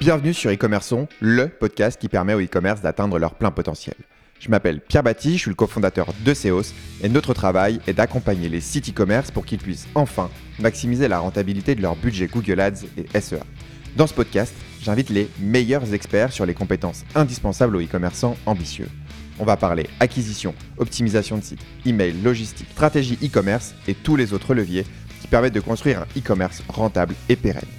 Bienvenue sur e-commerçon, le podcast qui permet aux e-commerce d'atteindre leur plein potentiel. Je m'appelle Pierre Batti, je suis le cofondateur de Seos et notre travail est d'accompagner les sites e-commerce pour qu'ils puissent enfin maximiser la rentabilité de leur budget Google Ads et SEA. Dans ce podcast, j'invite les meilleurs experts sur les compétences indispensables aux e-commerçants ambitieux. On va parler acquisition, optimisation de site, email, logistique, stratégie e-commerce et tous les autres leviers qui permettent de construire un e-commerce rentable et pérenne.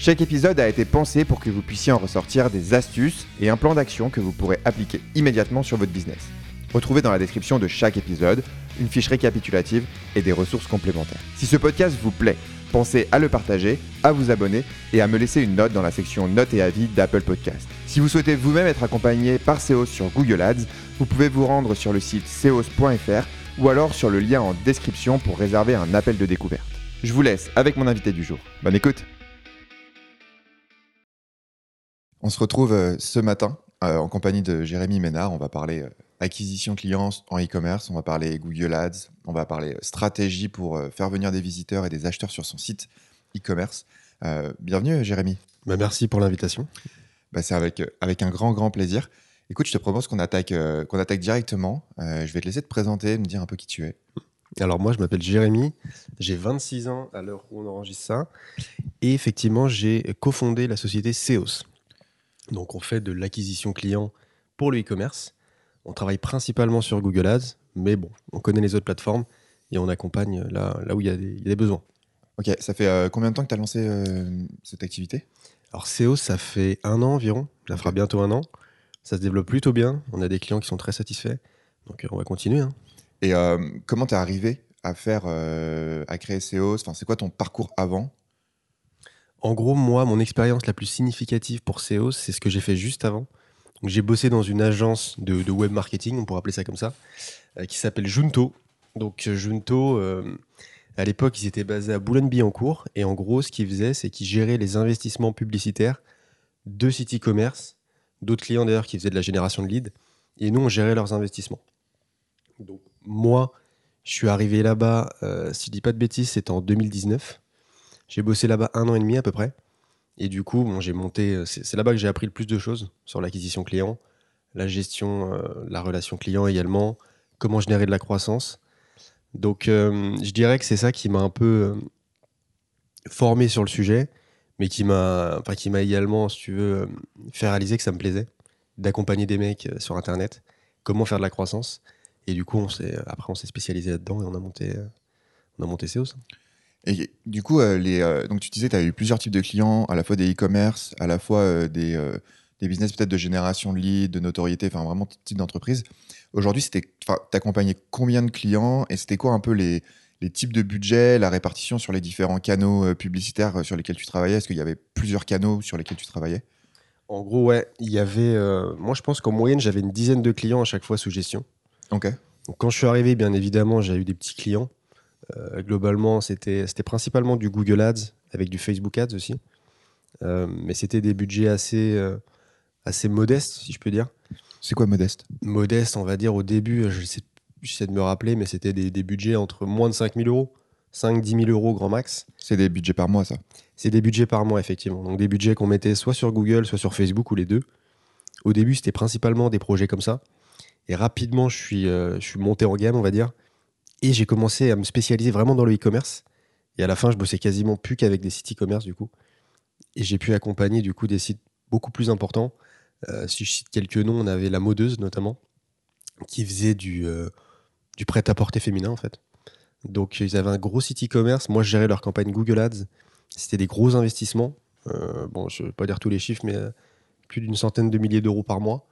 Chaque épisode a été pensé pour que vous puissiez en ressortir des astuces et un plan d'action que vous pourrez appliquer immédiatement sur votre business. Retrouvez dans la description de chaque épisode une fiche récapitulative et des ressources complémentaires. Si ce podcast vous plaît, pensez à le partager, à vous abonner et à me laisser une note dans la section notes et avis d'Apple Podcast. Si vous souhaitez vous-même être accompagné par Seos sur Google Ads, vous pouvez vous rendre sur le site seos.fr ou alors sur le lien en description pour réserver un appel de découverte. Je vous laisse avec mon invité du jour. Bonne écoute On se retrouve euh, ce matin euh, en compagnie de Jérémy Ménard. On va parler euh, acquisition clients en e-commerce, on va parler Google Ads, on va parler stratégie pour faire venir des visiteurs et des acheteurs sur son site e-commerce. bienvenue Jérémy. Bah, merci pour l'invitation. Bah, c'est avec, avec un grand, grand plaisir. Écoute, je te propose qu'on attaque, qu'on attaque directement. je vais te laisser te présenter, me dire un peu qui tu es. Alors moi, je m'appelle Jérémy, j'ai 26 ans à l'heure où on enregistre ça. Et effectivement, j'ai cofondé la société Seos. Donc on fait de l'acquisition client pour le e-commerce. On travaille principalement sur Google Ads, mais bon, on connaît les autres plateformes et on accompagne là, là où il y, a des, besoins. Ok, ça fait euh, combien de temps que tu as lancé euh, cette activité? Alors SEO, ça fait un an environ, ça fera bientôt un an. Ça se développe plutôt bien, on a des clients qui sont très satisfaits, donc euh, on va continuer. Hein. Et comment tu es arrivé à faire, à créer SEO enfin, C'est quoi ton parcours avant? En gros, moi, mon expérience la plus significative pour SEO, c'est ce que j'ai fait juste avant. J'ai bossé dans une agence de, web marketing, on pourrait appeler ça comme ça, euh, qui s'appelle Junto. Donc Junto, euh, à l'époque, ils étaient basés à Boulogne-Billancourt. Et en gros, ce qu'ils faisaient, c'est qu'ils géraient les investissements publicitaires de sites e-commerce, d'autres clients d'ailleurs qui faisaient de la génération de leads. Et nous, on gérait leurs investissements. Donc moi, je suis arrivé là-bas, euh, si je dis pas de bêtises, c'était en 2019. J'ai bossé là-bas un an et demi à peu près. Et du coup, bon, j'ai monté. Euh, c'est là-bas que j'ai appris le plus de choses sur l'acquisition client, la gestion, euh, la relation client également, comment générer de la croissance. Donc, euh, je dirais que c'est ça qui m'a un peu formé sur le sujet, mais qui m'a, enfin, également, si tu veux, fait réaliser que ça me plaisait d'accompagner des mecs sur Internet, comment faire de la croissance. Et du coup, après, on s'est spécialisé là-dedans et on a monté, on a monté. Et du coup, euh, les, euh, donc tu disais, tu as eu plusieurs types de clients, à la fois des e-commerce, à la fois euh, des, des business peut-être de génération de leads, de notoriété, enfin vraiment type d'entreprise. Aujourd'hui, tu accompagnais combien de clients et c'était quoi un peu les, les types de budget, la répartition sur les différents canaux publicitaires sur lesquels tu travaillais? Est-ce qu'il y avait plusieurs canaux sur lesquels tu travaillais? En gros, ouais, il y avait. moi, je pense qu'en moyenne, j'avais une dizaine de clients à chaque fois sous gestion. Ok. Donc, quand je suis arrivé, bien évidemment, j'ai eu des petits clients. Euh, globalement, c'était principalement du Google Ads avec du Facebook Ads aussi. Euh, mais c'était des budgets assez, euh, assez modestes, si je peux dire. C'est quoi modeste? Modeste, on va dire au début, j'essaie de me rappeler, mais c'était des, des, budgets entre moins de 5 000 euros, 5-10 000 euros grand max. C'est des budgets par mois, ça? C'est des budgets par mois, effectivement. Donc des budgets qu'on mettait soit sur Google, soit sur Facebook, ou les deux. Au début, c'était principalement des projets comme ça. Et rapidement, je suis, je suis monté en gamme, on va dire. Et j'ai commencé à me spécialiser vraiment dans le e-commerce. Et à la fin, je bossais quasiment plus qu'avec des sites e-commerce, du coup. Et j'ai pu accompagner, du coup, des sites beaucoup plus importants. Euh, si je cite quelques noms, on avait La Modeuse, notamment, qui faisait du, euh, du prêt-à-porter féminin, en fait. Donc, ils avaient un gros site e-commerce. Moi, je gérais leur campagne Google Ads. C'était des gros investissements. Euh, bon, je ne vais pas dire tous les chiffres, mais plus d'une centaine de milliers d'euros par mois.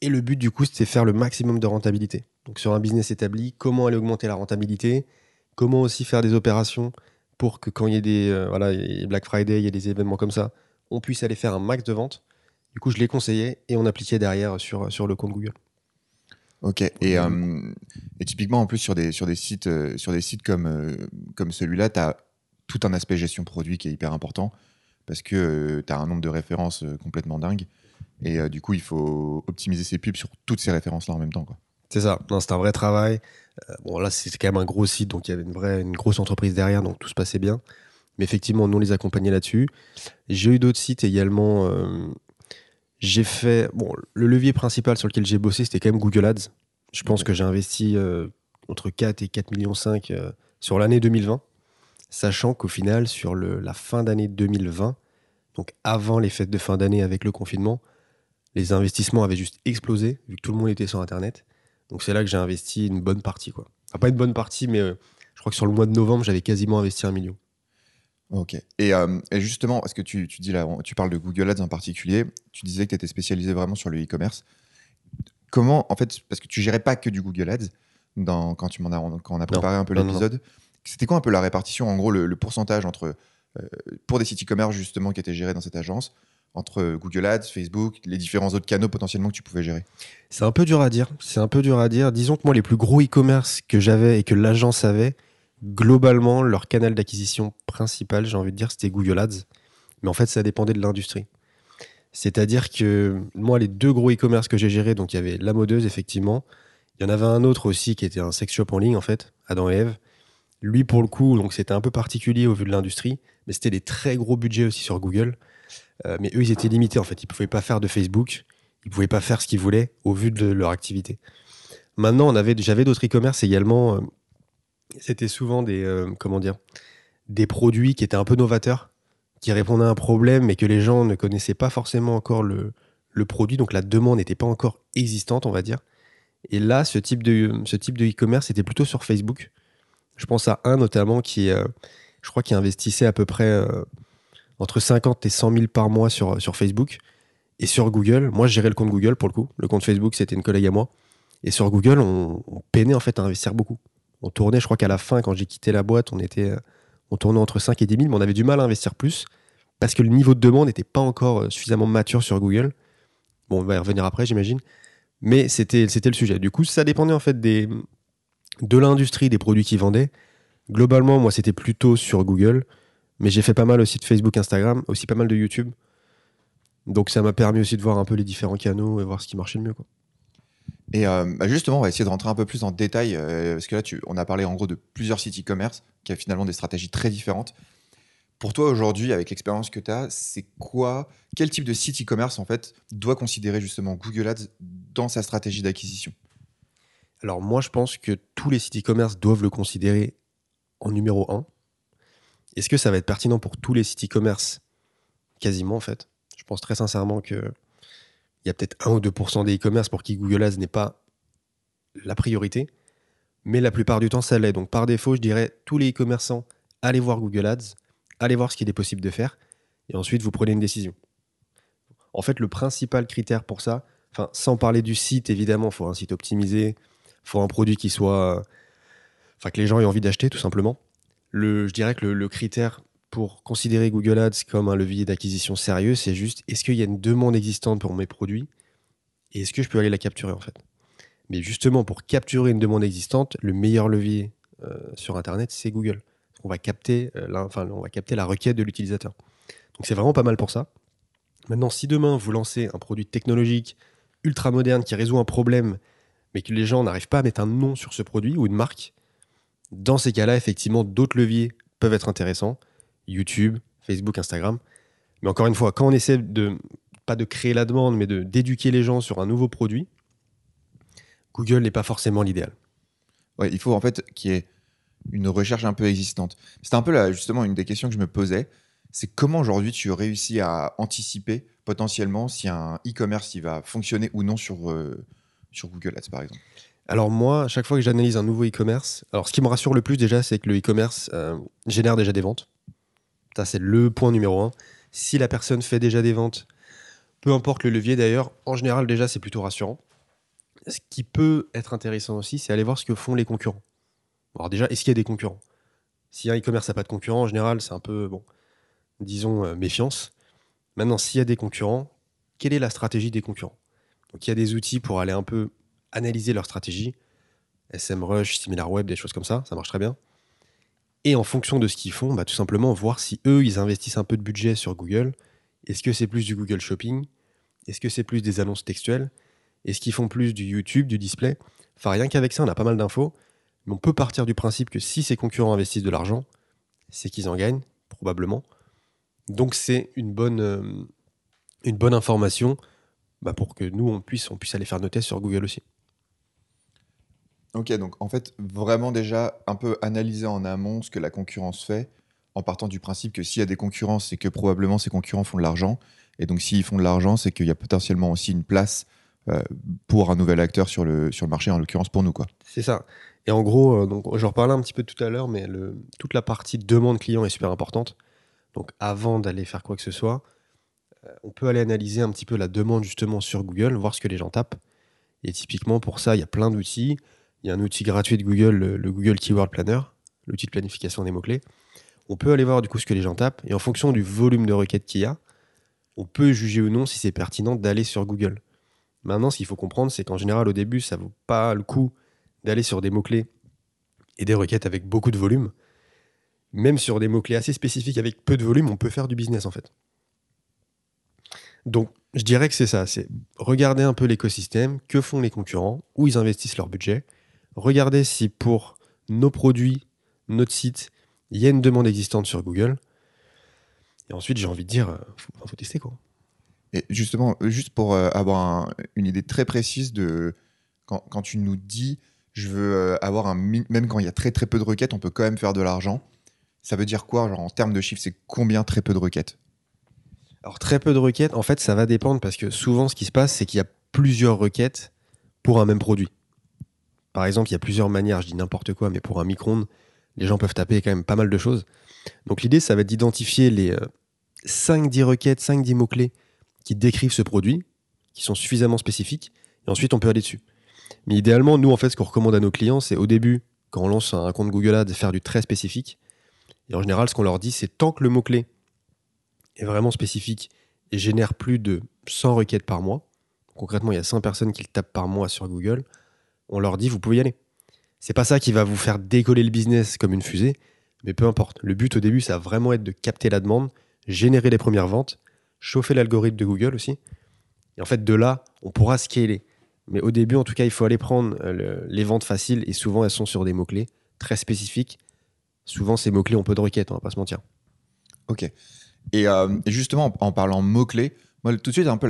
Et le but, du coup, c'était faire le maximum de rentabilité. Donc, sur un business établi, comment aller augmenter la rentabilité? Comment aussi faire des opérations pour que quand il y ait des euh, voilà, Black Friday, il y a des événements comme ça, on puisse aller faire un max de ventes? Du coup, je les conseillais et on appliquait derrière sur, sur le compte Google. Ok. Et, euh, et, typiquement, en plus, sur des, sur des sites, euh, sur des sites comme, comme celui-là, tu as tout un aspect gestion produit qui est hyper important parce que tu as un nombre de références complètement dingue. Et du coup, il faut optimiser ses pubs sur toutes ces références-là en même temps. C'est ça, c'est un vrai travail. Euh, bon, là, c'est quand même un gros site, donc il y avait une, vraie, une grosse entreprise derrière, donc tout se passait bien. Mais effectivement, nous, on les accompagnait là-dessus. J'ai eu d'autres sites également. euh, j'ai fait. Bon, le levier principal sur lequel j'ai bossé, c'était quand même Google Ads. Je pense que j'ai investi euh, entre 4 et 4 millions 5 sur l'année 2020, sachant qu'au final, sur le- la fin d'année 2020, donc avant les fêtes de fin d'année avec le confinement, les investissements avaient juste explosé, vu que tout le monde était sur Internet. Donc c'est là que j'ai investi une bonne partie. Quoi. Enfin, pas une bonne partie, mais euh, je crois que sur le mois de novembre, j'avais quasiment investi un million. Ok. Et, euh, et justement, parce que tu, tu dis là, tu parles de Google Ads en particulier, tu disais que tu étais spécialisé vraiment sur le e-commerce. Comment, en fait, parce que tu gérais pas que du Google Ads dans, quand, tu m'en as, quand on a préparé un peu l'épisode, c'était quoi un peu la répartition, en gros, le, le pourcentage entre, euh, pour des sites e-commerce justement qui étaient gérés dans cette agence, entre Google Ads, Facebook, les différents autres canaux potentiellement que tu pouvais gérer C'est un peu dur à dire. C'est un peu dur à dire. Disons que moi, les plus gros e-commerce que j'avais et que l'agence avait, globalement, leur canal d'acquisition principal, j'ai envie de dire, c'était Google Ads. Mais en fait, ça dépendait de l'industrie. C'est-à-dire que moi, les deux gros e-commerce que j'ai gérés, donc il y avait La Modeuse, effectivement. Il y en avait un autre aussi qui était un sex shop en ligne, en fait, Adam et Eve. Lui, pour le coup, donc c'était un peu particulier au vu de l'industrie, mais c'était des très gros budgets aussi sur Google. Euh, mais eux, ils étaient limités, en fait. Ils ne pouvaient pas faire de Facebook. Ils ne pouvaient pas faire ce qu'ils voulaient au vu de leur activité. Maintenant, on avait, j'avais d'autres e-commerce également. euh, C'était souvent des, euh, comment dire, des produits qui étaient un peu novateurs, qui répondaient à un problème, mais que les gens ne connaissaient pas forcément encore le, produit. Donc la demande n'était pas encore existante, on va dire. Et là, ce type de, ce type de e-commerce était plutôt sur Facebook. Je pense à un notamment qui, je crois, qui investissait à peu près entre 50 et 100 000 par mois sur, Facebook. Et sur Google, moi je gérais le compte Google pour le coup. Le compte Facebook, c'était une collègue à moi. Et sur Google, on, peinait en fait à investir beaucoup. On tournait, je crois qu'à la fin, quand j'ai quitté la boîte, on était, euh, on tournait entre 5 et 10 000, mais on avait du mal à investir plus parce que le niveau de demande n'était pas encore euh, suffisamment mature sur Google. Bon, on va y revenir après, j'imagine. Mais c'était, le sujet. Du coup, ça dépendait en fait de l'industrie des produits qu'ils vendaient. Globalement, moi, c'était plutôt sur Google, mais j'ai fait pas mal aussi de Facebook, Instagram, aussi pas mal de YouTube. Donc ça m'a permis aussi de voir un peu les différents canaux et voir ce qui marchait le mieux. Quoi. Et euh, bah, justement, on va essayer de rentrer un peu plus le détail, euh, parce que là, tu, on a parlé en gros de plusieurs sites e-commerce qui a finalement des stratégies très différentes. Pour toi, aujourd'hui, avec l'expérience que tu as, c'est quoi, quel type de site e-commerce, en fait, doit considérer justement Google Ads dans sa stratégie d'acquisition? Alors moi, je pense que tous les sites e-commerce doivent le considérer en numéro 1. Est-ce que ça va être pertinent pour tous les sites e-commerce? Quasiment, en fait. Je pense très sincèrement que il y a peut-être 1 ou 2% des e-commerce pour qui Google Ads n'est pas la priorité. Mais la plupart du temps, ça l'est. Donc par défaut, je dirais tous les e-commerçants, allez voir Google Ads, allez voir ce qu'il est possible de faire, et ensuite vous prenez une décision. En fait, le principal critère pour ça, sans parler du site, évidemment, il faut un site optimisé, il faut un produit qui soit. Enfin, que les gens aient envie d'acheter, tout simplement. Le, je dirais que le, critère pour considérer Google Ads comme un levier d'acquisition sérieux, c'est juste est-ce qu'il y a une demande existante pour mes produits et est-ce que je peux aller la capturer, en fait? Mais justement, pour capturer une demande existante, le meilleur levier euh, sur Internet, c'est Google. On va, capter, euh, on va capter la requête de l'utilisateur. Donc c'est vraiment pas mal pour ça. Maintenant, si demain vous lancez un produit technologique ultra moderne qui résout un problème, mais que les gens n'arrivent pas à mettre un nom sur ce produit ou une marque, dans ces cas-là, effectivement, d'autres leviers peuvent être intéressants. YouTube, Facebook, Instagram. Mais encore une fois, quand on essaie de, pas de créer la demande, mais d'éduquer les gens sur un nouveau produit, Google n'est pas forcément l'idéal. Il faut en fait qu'il y ait une recherche un peu existante. C'était un peu là, justement une des questions que je me posais. C'est comment aujourd'hui tu réussis à anticiper potentiellement si un e-commerce va fonctionner ou non sur, euh, sur Google Ads par exemple? Alors moi, chaque fois que j'analyse un nouveau e-commerce, alors ce qui me rassure le plus déjà, c'est que le e-commerce euh, génère déjà des ventes. Ça, c'est le point numéro un. Si la personne fait déjà des ventes, peu importe le levier d'ailleurs, en général déjà, c'est plutôt rassurant. Ce qui peut être intéressant aussi, c'est aller voir ce que font les concurrents. Alors déjà, est-ce qu'il y a des concurrents? Si un e-commerce n'a pas de concurrents, en général, c'est un peu, bon, disons, euh, méfiance. Maintenant, s'il y a des concurrents, quelle est la stratégie des concurrents? Donc il y a des outils pour aller un peu analyser leur stratégie. SMrush, SimilarWeb, des choses comme ça, ça marche très bien. Et en fonction de ce qu'ils font, bah, tout simplement voir si eux, ils investissent un peu de budget sur Google. Est-ce que c'est plus du Google Shopping? Est-ce que c'est plus des annonces textuelles? Est-ce qu'ils font plus du YouTube, du display? Enfin, rien qu'avec ça, on a pas mal d'infos. Mais on peut partir du principe que si ces concurrents investissent de l'argent, c'est qu'ils en gagnent. Probablement. Donc c'est une bonne, euh, information bah, pour que nous, on puisse aller faire nos tests sur Google aussi. Ok, donc en fait, vraiment déjà un peu analyser en amont ce que la concurrence fait, en partant du principe que s'il y a des concurrents, c'est que probablement ces concurrents font de l'argent. Et donc s'ils font de l'argent, c'est qu'il y a potentiellement aussi une place euh, pour un nouvel acteur sur le, sur le marché, en l'occurrence pour nous. C'est ça. Et en gros, euh, donc, reparlais un petit peu tout à l'heure, mais le, toute la partie demande client est super importante. Donc avant d'aller faire quoi que ce soit, euh, on peut aller analyser un petit peu la demande justement sur Google, voir ce que les gens tapent. Et typiquement pour ça, il y a plein d'outils. Il y a un outil gratuit de Google, le, le Google Keyword Planner, l'outil de planification des mots-clés. On peut aller voir du coup ce que les gens tapent. Et en fonction du volume de requêtes qu'il y a, on peut juger ou non si c'est pertinent d'aller sur Google. Maintenant, ce qu'il faut comprendre, c'est qu'en général, au début, ça vaut pas le coup d'aller sur des mots-clés et des requêtes avec beaucoup de volume. Même sur des mots-clés assez spécifiques avec peu de volume, on peut faire du business en fait. Donc, je dirais que c'est ça, c'est regarder un peu l'écosystème, que font les concurrents, où ils investissent leur budget, regarder si pour nos produits, notre site, il y a une demande existante sur Google. Et ensuite, j'ai envie de dire, il faut, tester quoi. Et justement, juste pour euh, avoir une idée très précise de quand, quand, tu nous dis je veux euh, avoir un même quand il y a très très peu de requêtes, on peut quand même faire de l'argent. Ça veut dire quoi, genre en termes de chiffres, c'est combien très peu de requêtes? Alors très peu de requêtes, en fait, ça va dépendre parce que souvent, ce qui se passe, c'est qu'il y a plusieurs requêtes pour un même produit. Par exemple, il y a plusieurs manières, je dis n'importe quoi, mais pour un micro-ondes, les gens peuvent taper quand même pas mal de choses. Donc l'idée, ça va être d'identifier les 5-10 euh, requêtes, 5-10 mots-clés qui décrivent ce produit, qui sont suffisamment spécifiques, et ensuite on peut aller dessus. Mais idéalement, nous, en fait, ce qu'on recommande à nos clients, c'est au début, quand on lance un compte Google Ads, faire du très spécifique. Et en général, ce qu'on leur dit, c'est tant que le mot-clé est vraiment spécifique et génère plus de 100 requêtes par mois, concrètement, il y a 100 personnes qui le tapent par mois sur Google, on leur dit, vous pouvez y aller. C'est pas ça qui va vous faire décoller le business comme une fusée, mais peu importe. Le but au début, ça va vraiment être de capter la demande, générer les premières ventes, chauffer l'algorithme de Google aussi. Et en fait, de là, on pourra scaler. Mais au début, en tout cas, il faut aller prendre euh, les ventes faciles et souvent elles sont sur des mots-clés très spécifiques. Souvent, ces mots-clés ont peu de requêtes, on va pas se mentir. Ok. Et, euh, justement, en, parlant mots-clés, moi, tout de suite, un peu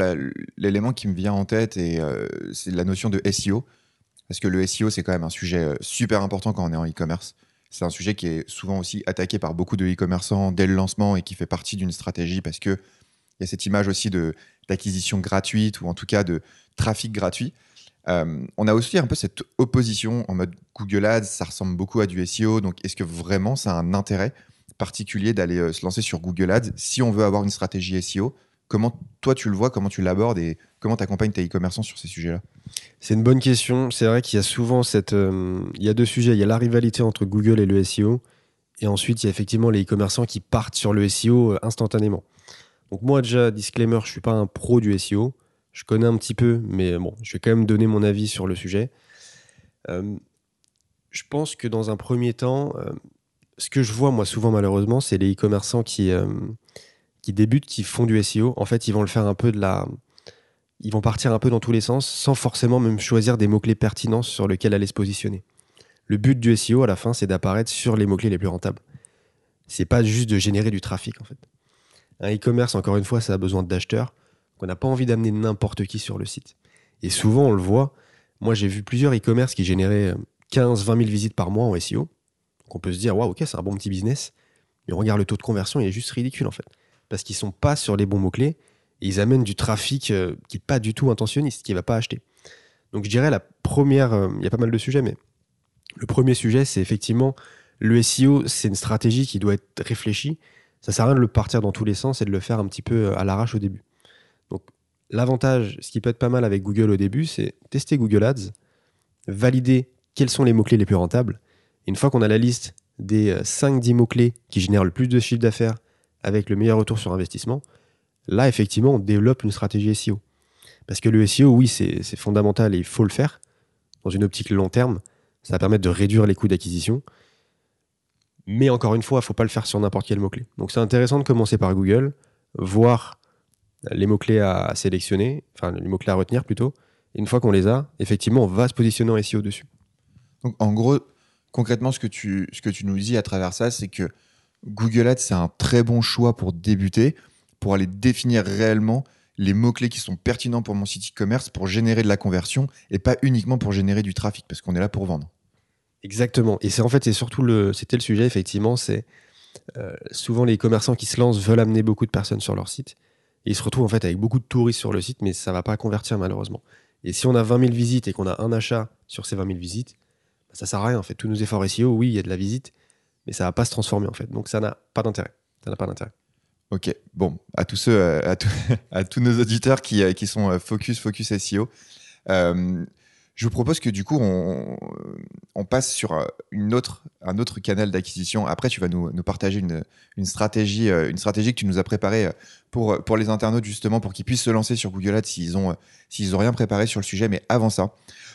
l'élément qui me vient en tête, euh, c'est la notion de SEO. Parce que le SEO, c'est quand même un sujet super important quand on est en e-commerce. C'est un sujet qui est souvent aussi attaqué par beaucoup de e-commerçants dès le lancement et qui fait partie d'une stratégie parce que il y a cette image aussi d'acquisition gratuite ou en tout cas de trafic gratuit. Euh, on a aussi un peu cette opposition en mode Google Ads, ça ressemble beaucoup à du SEO. Donc, est-ce que vraiment ça a un intérêt particulier d'aller euh, se lancer sur Google Ads si on veut avoir une stratégie SEO Comment toi tu le vois, comment tu l'abordes et comment tu accompagnes tes e-commerçants sur ces sujets-là? C'est une bonne question. C'est vrai qu'il y a souvent cette. Euh, il y a deux sujets. Il y a la rivalité entre Google et le SEO. Et ensuite, il y a effectivement les e-commerçants qui partent sur le SEO instantanément. Donc, moi, déjà, disclaimer, je ne suis pas un pro du SEO. Je connais un petit peu, mais bon, je vais quand même donner mon avis sur le sujet. Euh, je pense que dans un premier temps, euh, ce que je vois moi souvent malheureusement, c'est les e-commerçants qui, euh, qui débutent, qui font du SEO. En fait, ils vont le faire un peu de la. Ils vont partir un peu dans tous les sens sans forcément même choisir des mots-clés pertinents sur lesquels aller se positionner. Le but du SEO à la fin, c'est d'apparaître sur les mots-clés les plus rentables. C'est pas juste de générer du trafic en fait. Un e-commerce, encore une fois, ça a besoin d'acheteurs qu'on n'a pas envie d'amener n'importe qui sur le site. Et souvent, on le voit. Moi, j'ai vu plusieurs e-commerce qui généraient 15, 20 000 visites par mois en SEO. On peut se dire, waouh, ok, c'est un bon petit business. Mais on regarde le taux de conversion, il est juste ridicule, en fait. Parce qu'ils sont pas sur les bons mots-clés et ils amènent du trafic euh, qui n'est pas du tout intentionniste, qui ne va pas acheter. Donc, je dirais la première, euh, il y a pas mal de sujets, mais le premier sujet, c'est effectivement le SEO, c'est une stratégie qui doit être réfléchie. Ça sert à rien de le partir dans tous les sens et de le faire un petit peu euh, à l'arrache au début. Donc l'avantage, ce qui peut être pas mal avec Google au début, c'est tester Google Ads, valider quels sont les mots-clés les plus rentables. une fois qu'on a la liste des 5-10 euh, mots-clés qui génèrent le plus de chiffre d'affaires avec le meilleur retour sur investissement, là effectivement on développe une stratégie SEO. Parce que le SEO, oui, c'est fondamental et il faut le faire dans une optique long terme. Ça va permettre de réduire les coûts d'acquisition. Mais encore une fois, il ne faut pas le faire sur n'importe quel mot-clé. Donc c'est intéressant de commencer par Google, voir les mots-clés à sélectionner, enfin les mots-clés à retenir plutôt. Et une fois qu'on les a, effectivement, on va se positionner en SEO dessus. Donc en gros, concrètement, ce que tu, ce que tu nous dis à travers ça, c'est que Google Ads, c'est un très bon choix pour débuter, pour aller définir réellement les mots-clés qui sont pertinents pour mon site e-commerce pour générer de la conversion et pas uniquement pour générer du trafic parce qu'on est là pour vendre. Exactement. Et c'est en fait, c'est surtout le, c'était le sujet, effectivement, c'est euh, souvent les commerçants qui se lancent veulent amener beaucoup de personnes sur leur site. Et ils se retrouvent en fait avec beaucoup de touristes sur le site, mais ça va pas convertir malheureusement. Et si on a 20 000 visites et qu'on a un achat sur ces 20 000 visites, bah, ça sert à rien en fait. Tous nos efforts SEO, oui, il y a de la visite, mais ça va pas se transformer en fait. Donc ça n'a pas d'intérêt. Ça n'a pas d'intérêt. Ok, bon, à tous ceux, euh, à, à tous nos auditeurs qui, euh, qui sont focus, focus SEO, je vous propose que du coup, on, on passe sur euh, une autre, un autre canal d'acquisition. Après, tu vas nous, nous partager une, une, stratégie, euh, une stratégie que tu nous as préparée euh, pour, pour les internautes, justement, pour qu'ils puissent se lancer sur Google Ads s'ils n'ont s'ils ont rien préparé sur le sujet. Mais avant ça,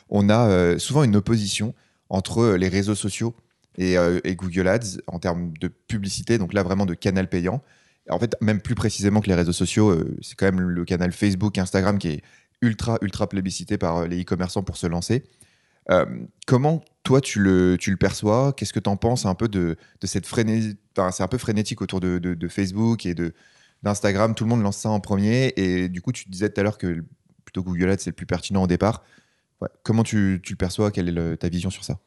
on a souvent une opposition entre les réseaux sociaux et, et, Google Ads en termes de publicité, donc là vraiment de canal payant. En fait, même plus précisément que les réseaux sociaux, c'est quand même le canal Facebook, Instagram qui est ultra, ultra plébiscité par euh, les e-commerçants pour se lancer. Euh, comment toi tu le, tu le perçois? Qu'est-ce que tu en penses un peu de, de cette frénésie C'est un peu frénétique autour de, de, Facebook et de, d'Instagram. Tout le monde lance ça en premier. Et du coup, tu disais tout à l'heure que plutôt Google Ads, c'est le plus pertinent au départ. Comment tu, tu, le perçois? Quelle est ta vision sur ça?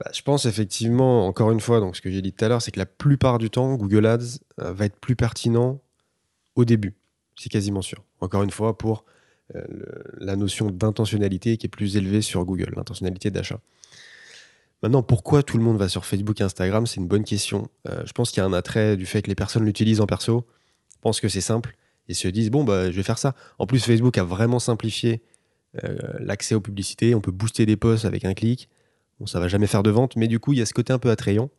Bah, Je pense effectivement, encore une fois, donc ce que j'ai dit tout à l'heure, c'est que la plupart du temps, Google Ads euh, va être plus pertinent au début. C'est quasiment sûr. Encore une fois, pour euh, la notion d'intentionnalité qui est plus élevée sur Google, l'intentionnalité d'achat. Maintenant, pourquoi tout le monde va sur Facebook et Instagram C'est une bonne question. Euh, je pense qu'il y a un attrait du fait que les personnes l'utilisent en perso, pensent que c'est simple et se disent bon, bah, je vais faire ça. En plus, Facebook a vraiment simplifié l'accès aux publicités. On peut booster des posts avec un clic. Bon, ça va jamais faire de vente, mais du coup, il y a ce côté un peu attrayant.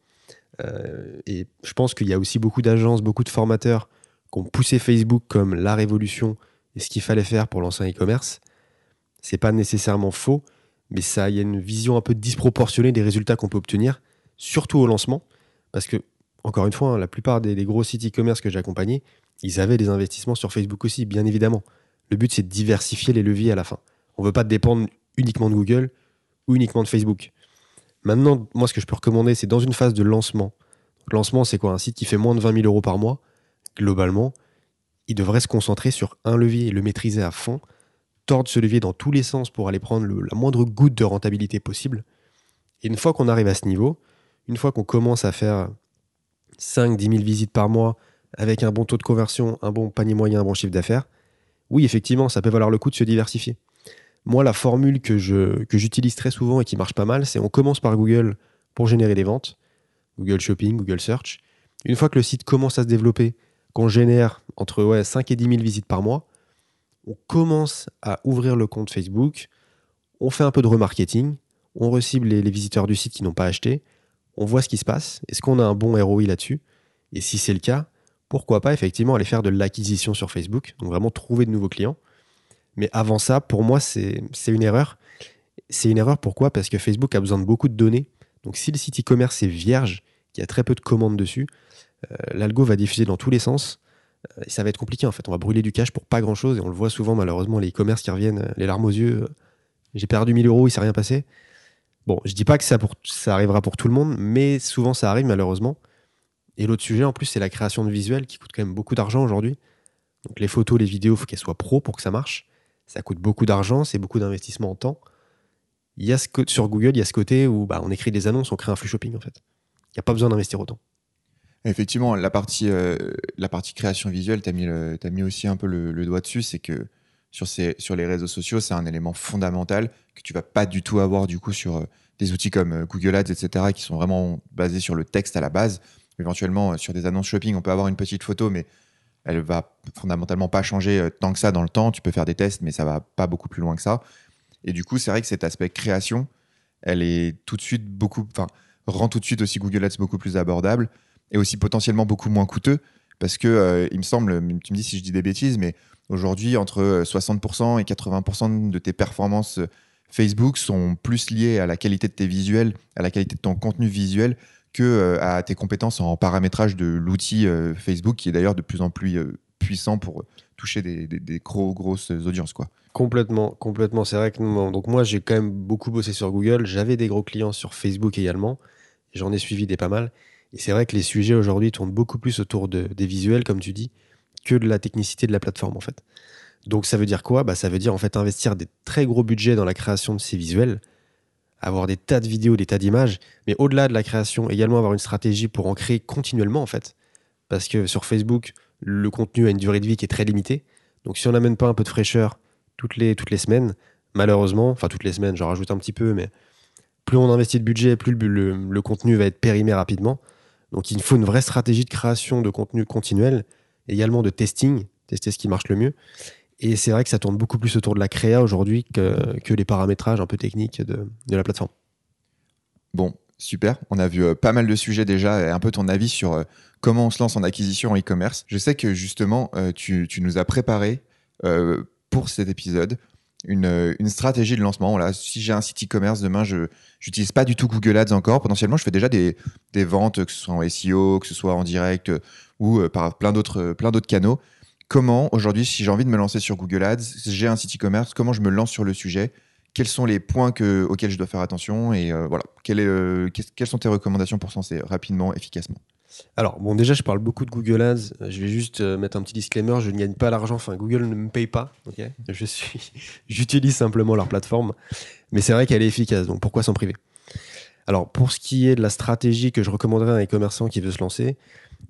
et je pense qu'il y a aussi beaucoup d'agences, beaucoup de formateurs qui ont poussé Facebook comme la révolution et ce qu'il fallait faire pour lancer un e-commerce. C'est pas nécessairement faux, mais ça, il y a une vision un peu disproportionnée des résultats qu'on peut obtenir, surtout au lancement, parce que, encore une fois, hein, la plupart des, gros sites e-commerce que j'ai accompagnés, ils avaient des investissements sur Facebook aussi, bien évidemment. Le but, c'est de diversifier les leviers à la fin. On ne veut pas dépendre uniquement de Google ou uniquement de Facebook. Maintenant, moi, ce que je peux recommander, c'est dans une phase de lancement. lancement, c'est quoi? Un site qui fait moins de 20 000 euros par mois, globalement, il devrait se concentrer sur un levier et le maîtriser à fond, tordre ce levier dans tous les sens pour aller prendre la moindre goutte de rentabilité possible. Et une fois qu'on arrive à ce niveau, une fois qu'on commence à faire 5-10 000 visites par mois avec un bon taux de conversion, un bon panier moyen, un bon chiffre d'affaires, oui, effectivement, ça peut valoir le coup de se diversifier. Moi, la formule que, j'utilise très souvent et qui marche pas mal, c'est on commence par Google pour générer des ventes, Google Shopping, Google Search. Une fois que le site commence à se développer, qu'on génère entre ouais, 5 et 10 000 visites par mois, on commence à ouvrir le compte Facebook, on fait un peu de remarketing, on recible les, visiteurs du site qui n'ont pas acheté, on voit ce qui se passe, est-ce qu'on a un bon ROI là-dessus? Et si c'est le cas, pourquoi pas effectivement aller faire de l'acquisition sur Facebook, donc vraiment trouver de nouveaux clients. Mais avant ça, pour moi, c'est une erreur. C'est une erreur pourquoi? Parce que Facebook a besoin de beaucoup de données. Donc si le site e-commerce est vierge, qu'il y a très peu de commandes dessus, euh, l'algo va diffuser dans tous les sens. Euh, et ça va être compliqué en fait. On va brûler du cash pour pas grand chose et on le voit souvent malheureusement les e-commerce qui reviennent euh, les larmes aux yeux. J'ai perdu 1000 euros, il s'est rien passé. Bon, je dis pas que ça, ça arrivera pour tout le monde, mais souvent ça arrive malheureusement. Et l'autre sujet en plus, c'est la création de visuels qui coûte quand même beaucoup d'argent aujourd'hui. Donc les photos, les vidéos, il faut qu'elles soient pro pour que ça marche. Ça coûte beaucoup d'argent, c'est beaucoup d'investissement en temps. Il y a sur Google, il y a ce côté où bah, on écrit des annonces, on crée un flux shopping en fait. Il n'y a pas besoin d'investir autant. Effectivement, la partie, euh, création visuelle, tu as, mis aussi un peu le, doigt dessus, c'est que sur les réseaux sociaux, c'est un élément fondamental que tu vas pas du tout avoir du coup sur euh, des outils comme euh, Google Ads, etc., qui sont vraiment basés sur le texte à la base. Éventuellement, sur des annonces shopping, on peut avoir une petite photo, mais elle va fondamentalement pas changer tant que ça dans le temps. Tu peux faire des tests, mais ça va pas beaucoup plus loin que ça. Et du coup, c'est vrai que cet aspect création, elle est tout de suite beaucoup, enfin, rend tout de suite aussi Google Ads beaucoup plus abordable et aussi potentiellement beaucoup moins coûteux parce que euh, il me semble, tu me dis si je dis des bêtises, mais aujourd'hui entre 60% et 80% de tes performances euh, Facebook sont plus liées à la qualité de tes visuels, à la qualité de ton contenu visuel que euh, à tes compétences en paramétrage de l'outil Facebook qui est d'ailleurs de plus en plus puissant pour toucher des, des, gros, grosses audiences quoi. Complètement, complètement. C'est vrai que donc moi j'ai quand même beaucoup bossé sur Google. J'avais des gros clients sur Facebook également. J'en ai suivi des pas mal. Et c'est vrai que les sujets aujourd'hui tournent beaucoup plus autour de, des visuels, comme tu dis, que de la technicité de la plateforme en fait. Donc ça veut dire quoi? Bah, Ça veut dire en fait investir des très gros budgets dans la création de ces visuels, avoir des tas de vidéos, des tas d'images, mais au-delà de la création, également avoir une stratégie pour en créer continuellement en fait. Parce que sur Facebook, le contenu a une durée de vie qui est très limitée. Donc si on n'amène pas un peu de fraîcheur toutes les, semaines, malheureusement, enfin toutes les semaines, j'en rajoute un petit peu, mais plus on investit de budget, plus le, le contenu va être périmé rapidement. Donc il faut une vraie stratégie de création de contenu continuel, également de testing, tester ce qui marche le mieux. Et c'est vrai que ça tourne beaucoup plus autour de la créa aujourd'hui que, que les paramétrages un peu techniques de, de la plateforme. Bon, super. On a vu euh, pas mal de sujets déjà et un peu ton avis sur euh, comment on se lance en acquisition en e-commerce. Je sais que justement, euh, tu, tu, nous as préparé pour cet épisode une, une, stratégie de lancement. Là, si j'ai un site e-commerce demain, je n'utilise pas du tout Google Ads encore. Potentiellement, je fais déjà des, des, ventes, que ce soit en SEO, que ce soit en direct ou par plein d'autres canaux comment aujourd'hui, si j'ai envie de me lancer sur Google Ads, j'ai un site e-commerce, comment je me lance sur le sujet? Quels sont les points que, auxquels je dois faire attention? Et euh, voilà, quelles sont tes recommandations pour lancer rapidement, efficacement? Alors, bon, déjà, je parle beaucoup de Google Ads. Je vais juste euh, mettre un petit disclaimer. Je ne gagne pas l'argent. Enfin, Google ne me paye pas. je suis, j'utilise simplement leur plateforme. Mais c'est vrai qu'elle est efficace. Donc, pourquoi s'en priver? Alors, pour ce qui est de la stratégie que je recommanderais à un e-commerçant qui veut se lancer,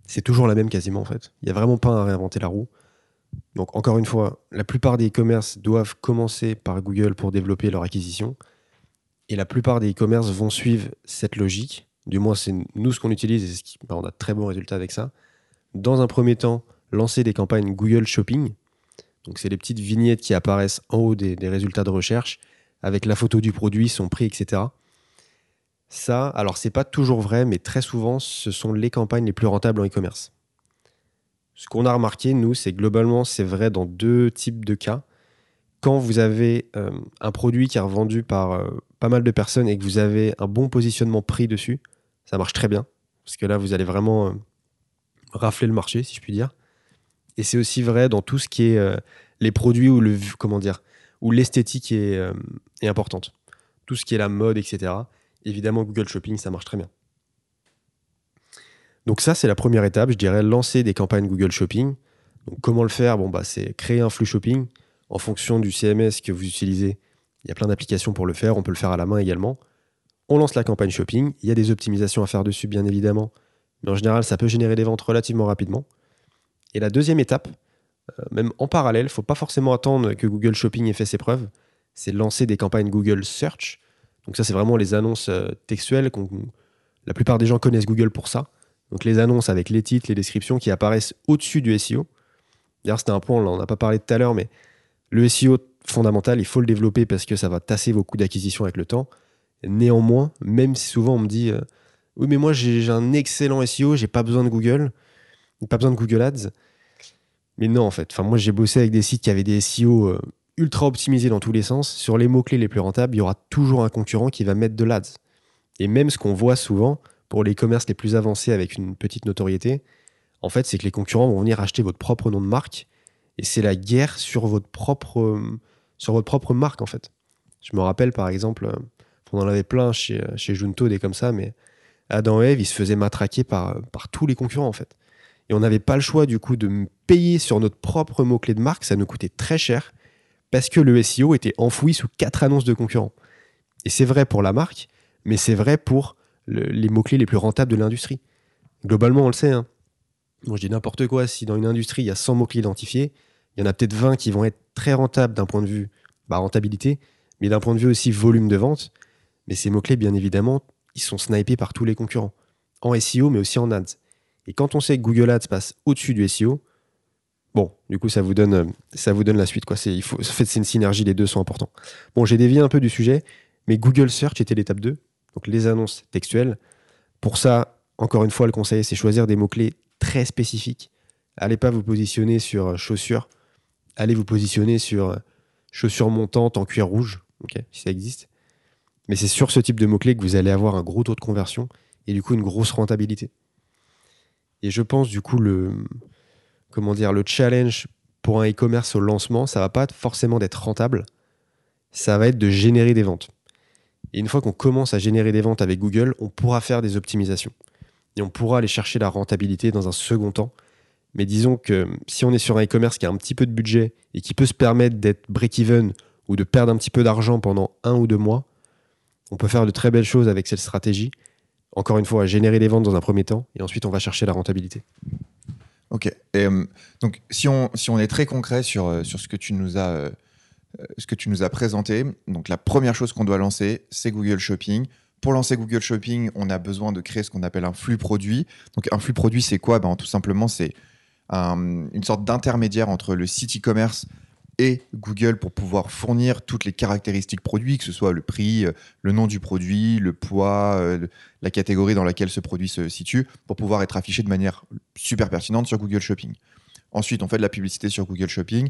c'est toujours la même quasiment, en fait. Il n'y a vraiment pas à réinventer la roue. Donc encore une fois, la plupart des e-commerce doivent commencer par Google pour développer leur acquisition. Et la plupart des e-commerce vont suivre cette logique. Du moins, c'est nous ce qu'on utilise et bah, on a de très bons résultats avec ça. Dans un premier temps, lancer des campagnes Google Shopping. Donc c'est les petites vignettes qui apparaissent en haut des, des résultats de recherche avec la photo du produit, son prix, etc. Ça, alors c'est pas toujours vrai, mais très souvent, ce sont les campagnes les plus rentables en e-commerce. Ce qu'on a remarqué, nous, c'est globalement, c'est vrai dans deux types de cas. Quand vous avez euh, un produit qui est revendu par euh, pas mal de personnes et que vous avez un bon positionnement prix dessus, ça marche très bien. Parce que là, vous allez vraiment euh, rafler le marché, si je puis dire. Et c'est aussi vrai dans tout ce qui est les produits où le comment dire où l'esthétique est, est importante. Tout ce qui est la mode, etc. Évidemment, Google Shopping, ça marche très bien. Donc ça, c'est la première étape, je dirais, lancer des campagnes Google Shopping. Donc comment le faire? Bon, bah, C'est créer un flux shopping en fonction du CMS que vous utilisez. Il y a plein d'applications pour le faire, on peut le faire à la main également. On lance la campagne shopping, il y a des optimisations à faire dessus bien évidemment, mais en général ça peut générer des ventes relativement rapidement. Et la deuxième étape, euh, même en parallèle, il ne faut pas forcément attendre que Google Shopping ait fait ses preuves, c'est lancer des campagnes Google Search. Donc ça c'est vraiment les annonces euh, textuelles. La plupart des gens connaissent Google pour ça. Donc les annonces avec les titres, les descriptions qui apparaissent au-dessus du SEO. D'ailleurs, c'était un point, on n'en a pas parlé tout à l'heure, mais le SEO fondamental, il faut le développer parce que ça va tasser vos coûts d'acquisition avec le temps. Néanmoins, même si souvent on me dit euh, Oui, mais moi j'ai un excellent SEO, j'ai pas besoin de Google, pas besoin de Google Ads. Mais non, en fait. Moi j'ai bossé avec des sites qui avaient des SEO euh, ultra optimisés dans tous les sens. Sur les mots-clés les plus rentables, il y aura toujours un concurrent qui va mettre de l'Ads. Et même ce qu'on voit souvent, pour les commerces les plus avancés avec une petite notoriété, en fait, c'est que les concurrents vont venir acheter votre propre nom de marque et c'est la guerre sur votre propre, sur votre propre marque, en fait. Je me rappelle, par exemple, on en avait plein chez, chez Junto, des comme ça, mais Adam et Eve, ils se faisaient matraquer par, par tous les concurrents, en fait. Et on n'avait pas le choix, du coup, de payer sur notre propre mot-clé de marque. Ça nous coûtait très cher parce que le SEO était enfoui sous quatre annonces de concurrents. Et c'est vrai pour la marque, mais c'est vrai pour les mots-clés les plus rentables de l'industrie. Globalement, on le sait. Hein. Moi, je dis n'importe quoi. Si dans une industrie, il y a 100 mots-clés identifiés, il y en a peut-être 20 qui vont être très rentables d'un point de vue bah, rentabilité, mais d'un point de vue aussi volume de vente. Mais ces mots-clés, bien évidemment, ils sont snipés par tous les concurrents. En SEO, mais aussi en ads. Et quand on sait que Google Ads passe au-dessus du SEO, bon, du coup, ça vous donne, la suite. Fait, c'est une synergie, les deux sont importants. Bon, j'ai dévié un peu du sujet, mais Google Search était l'étape 2 donc les annonces textuelles. Pour ça, encore une fois, le conseil, c'est choisir des mots-clés très spécifiques. Allez pas vous positionner sur euh, chaussures, allez vous positionner sur euh, chaussures montantes en cuir rouge, si ça existe. Mais c'est sur ce type de mots-clés que vous allez avoir un gros taux de conversion et du coup une grosse rentabilité. Et je pense du coup le comment dire le challenge pour un e-commerce au lancement, ça va pas forcément d'être rentable, ça va être de générer des ventes. Et une fois qu'on commence à générer des ventes avec Google, on pourra faire des optimisations. et on pourra aller chercher la rentabilité dans un second temps. Mais disons que si on est sur un e-commerce qui a un petit peu de budget et qui peut se permettre d'être break-even ou de perdre un petit peu d'argent pendant un ou deux mois, on peut faire de très belles choses avec cette stratégie. Encore une fois, à générer les ventes dans un premier temps et ensuite on va chercher la rentabilité. Ok. Euh, donc, si on, si on est très concret sur, euh, sur ce, que tu nous as, euh, ce que tu nous as présenté, donc la première chose qu'on doit lancer, c'est Google Shopping. Pour lancer Google Shopping, on a besoin de créer ce qu'on appelle un flux produit. Donc, un flux produit, c'est quoi? Ben, Tout simplement, c'est une sorte d'intermédiaire entre le site e-commerce et Google pour pouvoir fournir toutes les caractéristiques produits, que ce soit le prix, euh, le nom du produit, le poids, euh, la catégorie dans laquelle ce produit se situe, pour pouvoir être affiché de manière super pertinente sur Google Shopping. Ensuite, on fait de la publicité sur Google Shopping.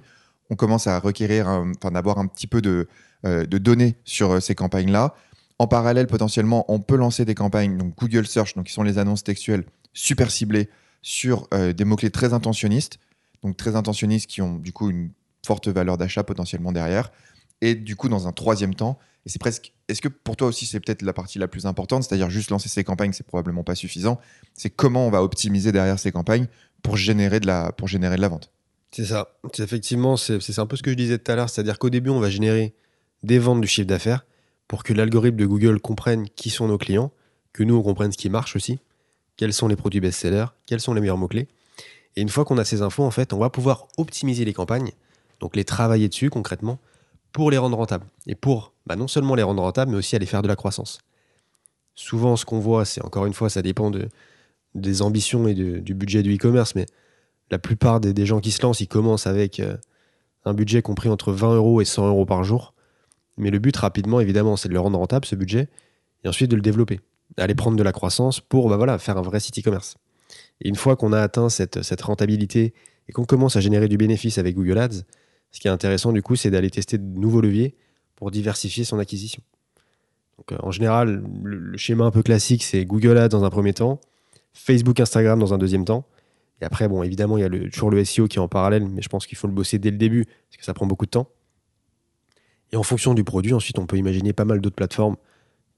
On commence à requérir, enfin, d'avoir un petit peu de, euh, données sur ces campagnes-là. En parallèle, potentiellement, on peut lancer des campagnes, donc Google Search, donc qui sont les annonces textuelles super ciblées sur des mots-clés très intentionnistes, donc très intentionnistes qui ont du coup une forte valeur d'achat potentiellement derrière. Et du coup, dans un troisième temps, et c'est presque. Est-ce que pour toi aussi, c'est peut-être la partie la plus importante, c'est-à-dire juste lancer ces campagnes, c'est probablement pas suffisant. C'est comment on va optimiser derrière ces campagnes pour générer de la, pour générer de la vente? C'est ça. Effectivement, c'est un peu ce que je disais tout à l'heure, c'est-à-dire qu'au début, on va générer des ventes du chiffre d'affaires pour que l'algorithme de Google comprenne qui sont nos clients, que nous on comprenne ce qui marche aussi, quels sont les produits best-sellers, quels sont les meilleurs mots-clés. Et une fois qu'on a ces infos, en fait, on va pouvoir optimiser les campagnes donc les travailler dessus concrètement pour les rendre rentables. Et pour bah, non seulement les rendre rentables, mais aussi aller faire de la croissance. Souvent, ce qu'on voit, c'est encore une fois, ça dépend de, des ambitions et du budget du e-commerce, mais la plupart des, gens qui se lancent, ils commencent avec euh, un budget compris entre 20 euros et 100 euros par jour. Mais le but, rapidement, évidemment, c'est de le rendre rentable, ce budget, et ensuite de le développer. Aller prendre de la croissance pour bah, voilà, faire un vrai site e-commerce. Et une fois qu'on a atteint cette, cette rentabilité et qu'on commence à générer du bénéfice avec Google Ads, ce qui est intéressant, du coup, c'est d'aller tester de nouveaux leviers pour diversifier son acquisition. Donc, euh, en général, le, schéma un peu classique, c'est Google Ads dans un premier temps, Facebook, Instagram dans un deuxième temps. Et après, bon, évidemment, il y a toujours le SEO qui est en parallèle, mais je pense qu'il faut le bosser dès le début, parce que ça prend beaucoup de temps. Et en fonction du produit, ensuite, on peut imaginer pas mal d'autres plateformes.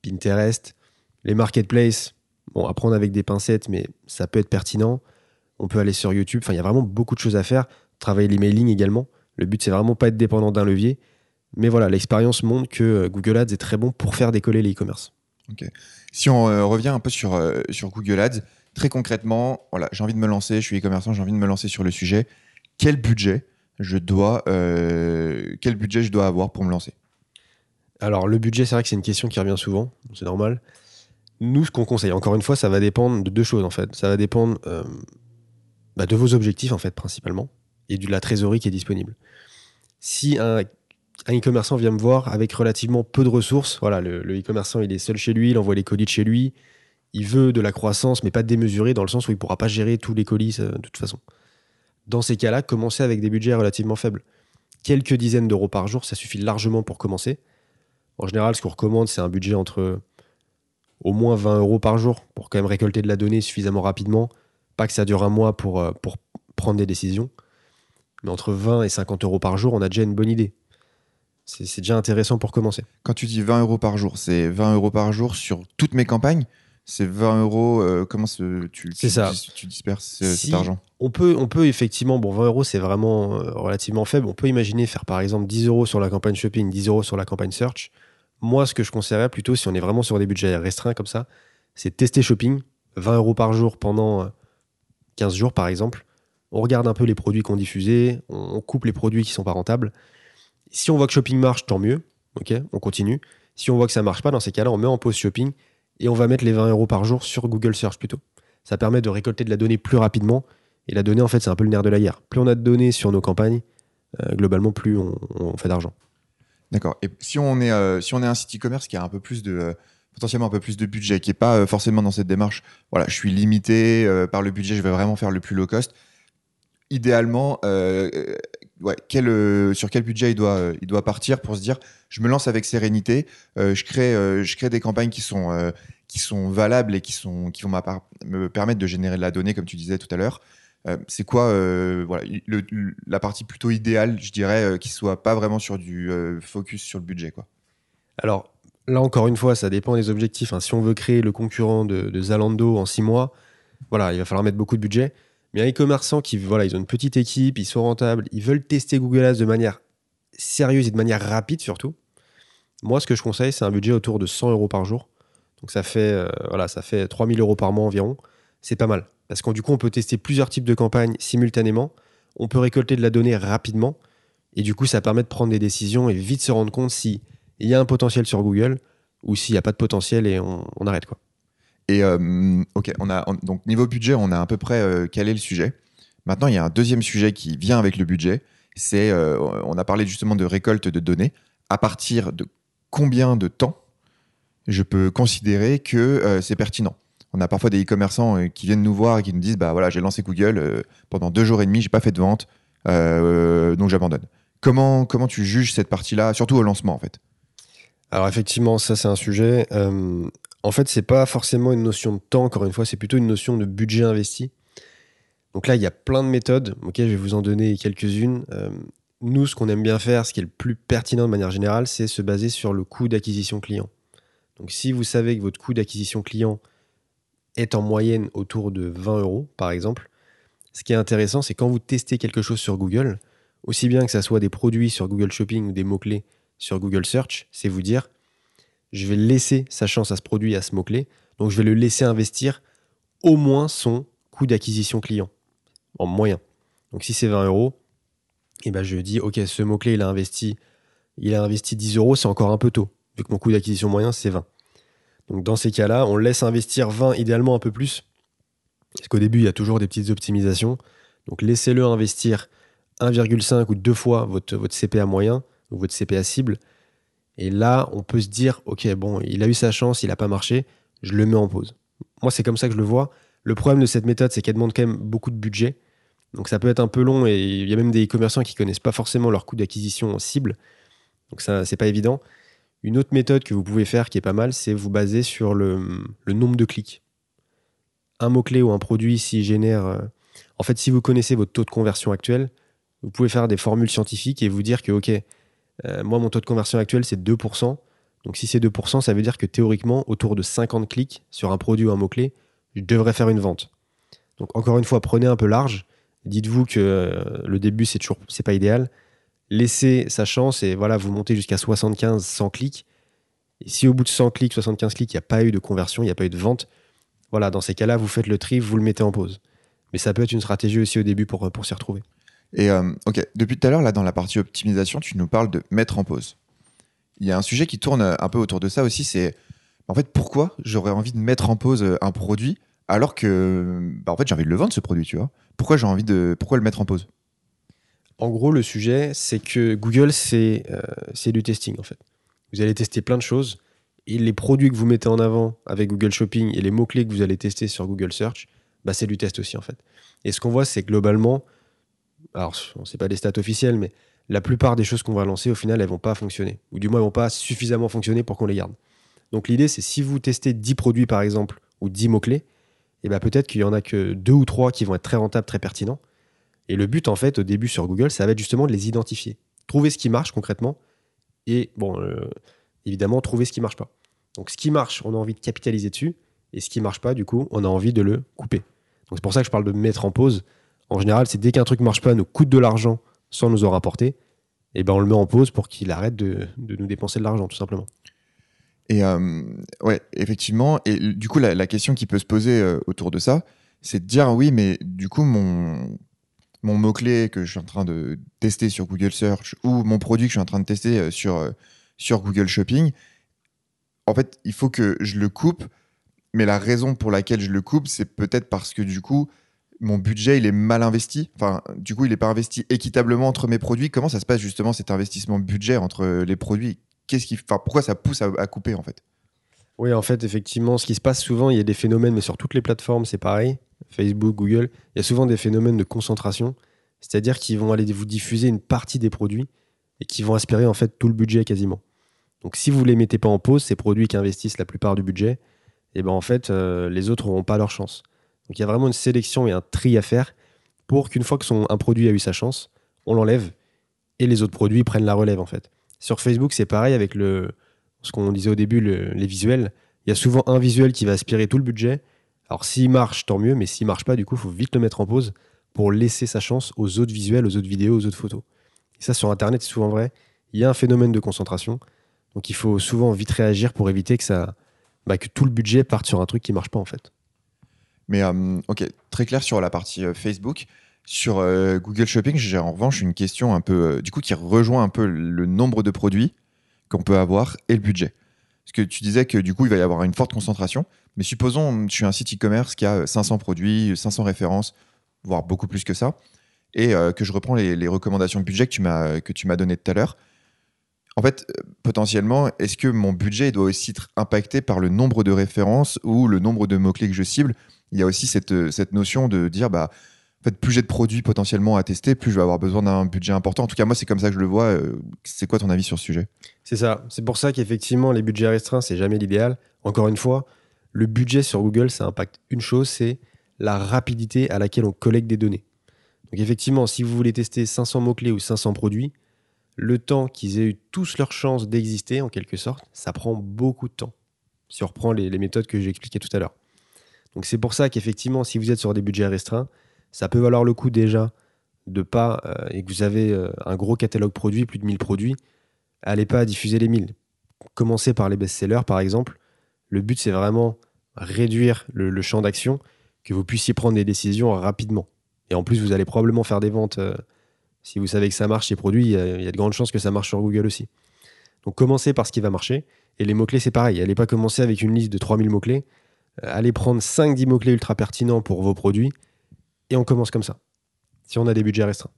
Pinterest, les marketplaces, bon, à prendre avec des pincettes, mais ça peut être pertinent. On peut aller sur YouTube. Enfin, il y a vraiment beaucoup de choses à faire. Travailler l'emailing également. Le but, c'est vraiment pas être dépendant d'un levier. Mais voilà, l'expérience montre que euh, Google Ads est très bon pour faire décoller les e-commerce. Si on euh, revient un peu sur, euh, sur Google Ads, très concrètement, voilà, j'ai envie de me lancer, je suis e-commerçant, j'ai envie de me lancer sur le sujet. Quel budget je dois, quel budget je dois avoir pour me lancer? Alors, le budget, c'est vrai que c'est une question qui revient souvent, c'est normal. Nous, ce qu'on conseille, encore une fois, ça va dépendre de deux choses en fait. Ça va dépendre bah, de vos objectifs en fait, principalement et de la trésorerie qui est disponible. Si un, e-commerçant vient me voir avec relativement peu de ressources, voilà, le, e-commerçant il est seul chez lui, il envoie les colis de chez lui, il veut de la croissance mais pas démesurée dans le sens où il pourra pas gérer tous les colis de toute façon. Dans ces cas-là, commencez avec des budgets relativement faibles. Quelques dizaines d'euros par jour, ça suffit largement pour commencer. En général, ce qu'on recommande, c'est un budget entre au moins 20 euros par jour pour quand même récolter de la donnée suffisamment rapidement. Pas que ça dure un mois pour, euh, pour prendre des décisions. Mais entre 20 et 50 euros par jour, on a déjà une bonne idée. C'est déjà intéressant pour commencer. Quand tu dis 20 euros par jour, c'est 20 euros par jour sur toutes mes campagnes? C'est 20 euros. Euh, comment tu, tu, ça. tu, disperses euh, cet argent? on peut, on peut effectivement, bon, 20 euros, c'est vraiment euh, relativement faible. On peut imaginer faire par exemple 10 euros sur la campagne shopping, 10 euros sur la campagne search. Moi, ce que je conseillerais plutôt, si on est vraiment sur des budgets restreints comme ça, c'est tester shopping, 20 euros par jour pendant 15 jours par exemple on regarde un peu les produits qu'on diffusait, on coupe les produits qui sont pas rentables. Si on voit que shopping marche, tant mieux, ok, on continue. Si on voit que ça marche pas, dans ces cas-là, on met en pause shopping et on va mettre les 20 euros par jour sur Google Search plutôt. Ça permet de récolter de la donnée plus rapidement. Et la donnée, en fait, c'est un peu le nerf de la guerre. Plus on a de données sur nos campagnes, euh, globalement, plus on, fait d'argent. D'accord. Et si on est, euh, si on est un site e-commerce qui a un peu plus de, euh, potentiellement un peu plus de budget, qui n'est pas forcément dans cette démarche, voilà, je suis limité par le budget, je vais vraiment faire le plus low cost idéalement, euh, euh, euh, sur quel budget il doit, il doit partir pour se dire je me lance avec sérénité, je, crée, je crée des campagnes qui sont, valables et qui vont me permettre de générer de la donnée, comme tu disais tout à l'heure. c'est quoi voilà, la partie plutôt idéale, je dirais, qui soit pas vraiment sur du focus sur le budget quoi? Alors là encore une fois, ça dépend des objectifs. Hein. Si on veut créer le concurrent de, de Zalando en six mois, voilà, il va falloir mettre beaucoup de budget. Mais un e-commerçant qui, voilà, ils ont une petite équipe, ils sont rentables, ils veulent tester Google Ads de manière sérieuse et de manière rapide surtout. Moi, ce que je conseille, c'est un budget autour de 100 euros par jour. Donc ça fait, euh, voilà, ça fait 3000 euros par mois environ. C'est pas mal. Parce qu'en du coup, on peut tester plusieurs types de campagnes simultanément. On peut récolter de la donnée rapidement. Et du coup, ça permet de prendre des décisions et vite se rendre compte s'il y a un potentiel sur Google ou s'il n'y a pas de potentiel et on, arrête. quoi. Et euh, ok, on a, donc niveau budget, on a à peu près euh, calé le sujet. Maintenant, il y a un deuxième sujet qui vient avec le budget. C'est, on a parlé justement de récolte de données. À partir de combien de temps je peux considérer que euh, c'est pertinent? On a parfois des e-commerçants euh, qui viennent nous voir et qui nous disent bah voilà j'ai lancé Google euh, pendant deux jours et demi j'ai pas fait de vente donc j'abandonne. Comment comment tu juges cette partie-là surtout au lancement en fait? Alors effectivement ça c'est un sujet. En fait c'est pas forcément une notion de temps encore une fois c'est plutôt une notion de budget investi. Donc là il y a plein de méthodes. Ok je vais vous en donner quelques-unes nous, ce qu'on aime bien faire, ce qui est le plus pertinent de manière générale, c'est se baser sur le coût d'acquisition client. Donc si vous savez que votre coût d'acquisition client est en moyenne autour de 20 euros, par exemple, ce qui est intéressant, c'est quand vous testez quelque chose sur Google, aussi bien que ce soit des produits sur Google Shopping ou des mots-clés sur Google Search, c'est vous dire, je vais laisser sa chance à ce produit, à ce mot-clé, donc je vais le laisser investir au moins son coût d'acquisition client, en moyen. Donc si c'est 20 euros, et ben je dis, ok, ce mot-clé, il a investi, il a investi 10 euros, c'est encore un peu tôt, vu que mon coût d'acquisition moyen, c'est 20. Donc dans ces cas-là, on laisse investir 20, idéalement un peu plus, parce qu'au début, il y a toujours des petites optimisations. Donc laissez-le investir 1,5 ou 2 fois votre, votre CPA moyen, ou votre CPA cible. Et là, on peut se dire, ok, bon, il a eu sa chance, il n'a pas marché, je le mets en pause. Moi, c'est comme ça que je le vois. Le problème de cette méthode, c'est qu'elle demande quand même beaucoup de budget. Donc ça peut être un peu long et il y a même des e-commerçants qui connaissent pas forcément leur coût d'acquisition cible. Donc ça, c'est pas évident. Une autre méthode que vous pouvez faire qui est pas mal, c'est vous baser sur le, nombre de clics. Un mot-clé ou un produit, s'il génère. Euh, en fait, si vous connaissez votre taux de conversion actuel, vous pouvez faire des formules scientifiques et vous dire que, OK, euh, moi, mon taux de conversion actuel, c'est 2%. Donc, si c'est 2%, ça veut dire que théoriquement, autour de 50 clics sur un produit ou un mot-clé, je devrais faire une vente. Donc, encore une fois, prenez un peu large Dites-vous que euh, le début, c'est toujours c'est pas idéal. Laissez sa chance et voilà, vous montez jusqu'à 75, 100 clics. Et si au bout de 100 clics, 75 clics, il n'y a pas eu de conversion, il n'y a pas eu de vente, voilà, dans ces cas-là, vous faites le tri, vous le mettez en pause. Mais ça peut être une stratégie aussi au début pour, pour s'y retrouver. Et euh, ok, depuis tout à l'heure, là, dans la partie optimisation, tu nous parles de mettre en pause. Il y a un sujet qui tourne un peu autour de ça aussi, c'est en fait pourquoi j'aurais envie de mettre en pause un produit alors que bah, en fait j'ai envie de le vendre ce produit, tu vois? Pourquoi j'ai envie de le mettre en pause? En gros, le sujet c'est que Google c'est euh, c'est du testing en fait. Vous allez tester plein de choses et les produits que vous mettez en avant avec Google Shopping et les mots clés que vous allez tester sur Google Search, bah, c'est du test aussi en fait. Et ce qu'on voit c'est globalement, alors on sait pas des stats officielles, mais la plupart des choses qu'on va lancer au final elles vont pas fonctionner ou du moins elles vont pas suffisamment fonctionner pour qu'on les garde. Donc l'idée c'est si vous testez 10 produits par exemple ou 10 mots clés et bah peut-être qu'il y en a que deux ou trois qui vont être très rentables, très pertinents. Et le but, en fait, au début sur Google, ça va être justement de les identifier. Trouver ce qui marche concrètement et, bon, euh, évidemment, trouver ce qui marche pas. Donc, ce qui marche, on a envie de capitaliser dessus. Et ce qui marche pas, du coup, on a envie de le couper. Donc, c'est pour ça que je parle de mettre en pause. En général, c'est dès qu'un truc marche pas, nous coûte de l'argent sans nous en rapporter, et ben on le met en pause pour qu'il arrête de, nous dépenser de l'argent, tout simplement. Et euh, ouais, effectivement. Et du coup, la, question qui peut se poser euh, autour de ça, c'est de dire oui, mais du coup, mon, mot-clé que je suis en train de tester sur Google Search ou mon produit que je suis en train de tester euh, sur, sur Google Shopping, en fait, il faut que je le coupe. Mais la raison pour laquelle je le coupe, c'est peut-être parce que du coup, mon budget, il est mal investi. Du coup, il n'est pas investi équitablement entre mes produits. Comment ça se passe justement cet investissement budget entre les produits? Qu'est-ce qui, enfin, pourquoi ça pousse à, couper en fait? Oui, en fait, effectivement, ce qui se passe souvent, il y a des phénomènes, mais sur toutes les plateformes, c'est pareil. Facebook, Google, il y a souvent des phénomènes de concentration, c'est-à-dire qu'ils vont aller vous diffuser une partie des produits et qui vont aspirer en fait tout le budget quasiment. Donc, si vous les mettez pas en pause, ces produits qui investissent la plupart du budget, et eh ben en fait, euh, les autres n'auront pas leur chance. Donc, il y a vraiment une sélection et un tri à faire pour qu'une fois que son, un produit a eu sa chance, on l'enlève et les autres produits prennent la relève en fait. Sur Facebook, c'est pareil avec le, ce qu'on disait au début, les visuels. Il y a souvent un visuel qui va aspirer tout le budget. Alors s'il marche, tant mieux, mais s'il marche pas, du coup, il faut vite le mettre en pause pour laisser sa chance aux autres visuels, aux autres vidéos, aux autres photos. Et ça, sur Internet, c'est souvent vrai. Il y a un phénomène de concentration. Donc il faut souvent vite réagir pour éviter que, ça, bah, que tout le budget parte sur un truc qui marche pas en fait. Mais euh, ok, très clair sur la partie euh, Facebook. Sur euh, Google Shopping, j'ai en revanche une question un peu, du coup, qui rejoint un peu le nombre de produits qu'on peut avoir et le budget. Parce que tu disais que du coup, il va y avoir une forte concentration. Mais supposons, je suis un site e-commerce qui a 500 produits, 500 références, voire beaucoup plus que ça, et que je reprends les, les recommandations de budget que tu m'as données tout à l'heure. En fait, potentiellement, est-ce que mon budget doit aussi être impacté par le nombre de références ou le nombre de mots-clés que je cible? Il y a aussi cette, cette notion de dire, bah, en fait, plus j'ai de produits potentiellement à tester, plus je vais avoir besoin d'un budget important. En tout cas, moi, c'est comme ça que je le vois. Euh, c'est quoi ton avis sur ce sujet? C'est ça. C'est pour ça qu'effectivement, les budgets restreints, c'est jamais l'idéal. Encore une fois, le budget sur Google, ça impacte une chose, c'est la rapidité à laquelle on collecte des données. Donc effectivement, si vous voulez tester 500 mots-clés ou 500 produits, le temps qu'ils aient eu tous leur chance d'exister, en quelque sorte, ça prend beaucoup de temps. Si on reprend les, méthodes que j'ai expliquées tout à l'heure. Donc c'est pour ça qu'effectivement, si vous êtes sur des budgets restreints, ça peut valoir le coup déjà de pas, euh, et que vous avez euh, un gros catalogue produit, plus de 1000 produits, allez pas diffuser les 1000. Commencez par les best-sellers, par exemple. Le but, c'est vraiment réduire le, champ d'action, que vous puissiez prendre des décisions rapidement. Et en plus, vous allez probablement faire des ventes euh, si vous savez que ça marche, ces produits, il y, a de grandes chances que ça marche sur Google aussi. Donc commencez par ce qui va marcher. Et les mots-clés, c'est pareil. Allez pas commencer avec une liste de 3000 mots-clés. Euh, allez prendre 5-10 mots-clés ultra pertinents pour vos produits. Et on commence comme ça. Si on a des budgets restreints.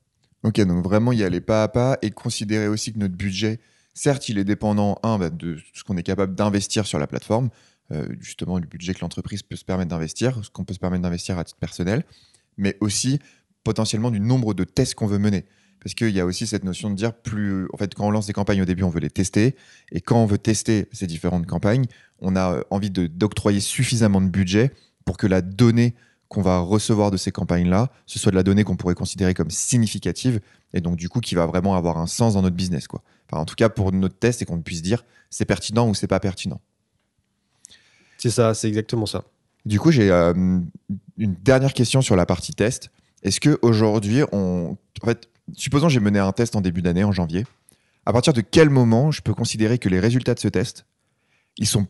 Ok, donc vraiment y aller pas à pas et considérer aussi que notre budget, certes, il est dépendant, un, bah, de ce qu'on est capable d'investir sur la plateforme, euh, justement du budget que l'entreprise peut se permettre d'investir, ce qu'on peut se permettre d'investir à titre personnel, mais aussi potentiellement du nombre de tests qu'on veut mener. Parce qu'il y a aussi cette notion de dire plus. En fait, quand on lance des campagnes au début, on veut les tester. Et quand on veut tester ces différentes campagnes, on a euh, envie d'octroyer suffisamment de budget pour que la donnée qu'on va recevoir de ces campagnes-là, ce soit de la donnée qu'on pourrait considérer comme significative et donc du coup qui va vraiment avoir un sens dans notre business. Quoi. Enfin, en tout cas, pour notre test et qu'on puisse dire c'est pertinent ou c'est pas pertinent. C'est ça, c'est exactement ça. Du coup, j'ai euh, une dernière question sur la partie test. Est-ce qu'aujourd'hui, on... en fait, supposons que j'ai mené un test en début d'année, en janvier, à partir de quel moment je peux considérer que les résultats de ce test, ils sont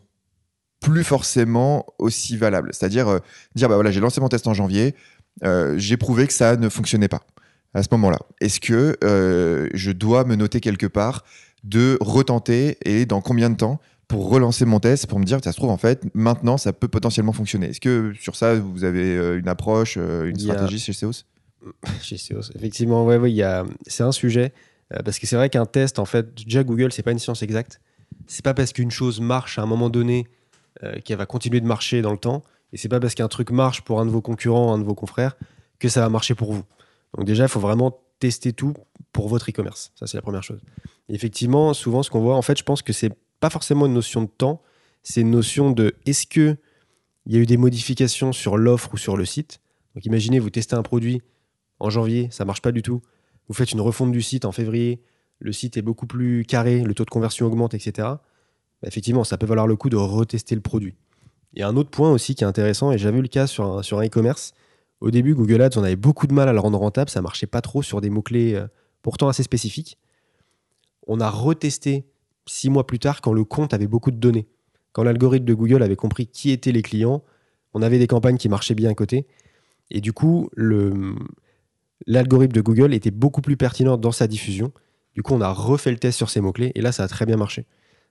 plus forcément aussi valables? C'est-à-dire euh, dire, bah j'ai lancé mon test en janvier, euh, j'ai prouvé que ça ne fonctionnait pas à ce moment-là. Est-ce que euh, je dois me noter quelque part de retenter et dans combien de temps pour relancer mon test pour me dire, ça se trouve, en fait, maintenant, ça peut potentiellement fonctionner. Est-ce que sur ça, vous avez euh, une approche, euh, une stratégie chez Seos? Chez Seos, effectivement, ouais, ouais, c'est un sujet. Euh, parce que c'est vrai qu'un test, en fait, déjà Google, c'est pas une science exacte. C'est pas parce qu'une chose marche à un moment donné qu'elle va continuer de marcher dans le temps. Et c'est pas parce qu'un truc marche pour un de vos concurrents, un de vos confrères, que ça va marcher pour vous. Donc déjà, il faut vraiment tester tout pour votre e-commerce. Ça, c'est la première chose. effectivement, souvent, ce qu'on voit, en fait, je pense que c'est pas forcément une notion de temps, c'est une notion de est-ce que il y a eu des modifications sur l'offre ou sur le site. Donc imaginez, vous testez un produit en janvier, ça marche pas du tout. Vous faites une refonte du site en février, le site est beaucoup plus carré, le taux de conversion augmente, etc. Bah, effectivement, ça peut valoir le coup de retester le produit. Il y a un autre point aussi qui est intéressant, et j'avais eu le cas sur un, sur un e-commerce. Au début, Google Ads, on avait beaucoup de mal à le rendre rentable, ça marchait pas trop sur des mots-clés euh, pourtant assez spécifiques. On a retesté six mois plus tard quand le compte avait beaucoup de données. Quand l'algorithme de Google avait compris qui étaient les clients, on avait des campagnes qui marchaient bien à côté. Et du coup, l'algorithme de Google était beaucoup plus pertinent dans sa diffusion. Du coup, on a refait le test sur ces mots-clés et là, ça a très bien marché.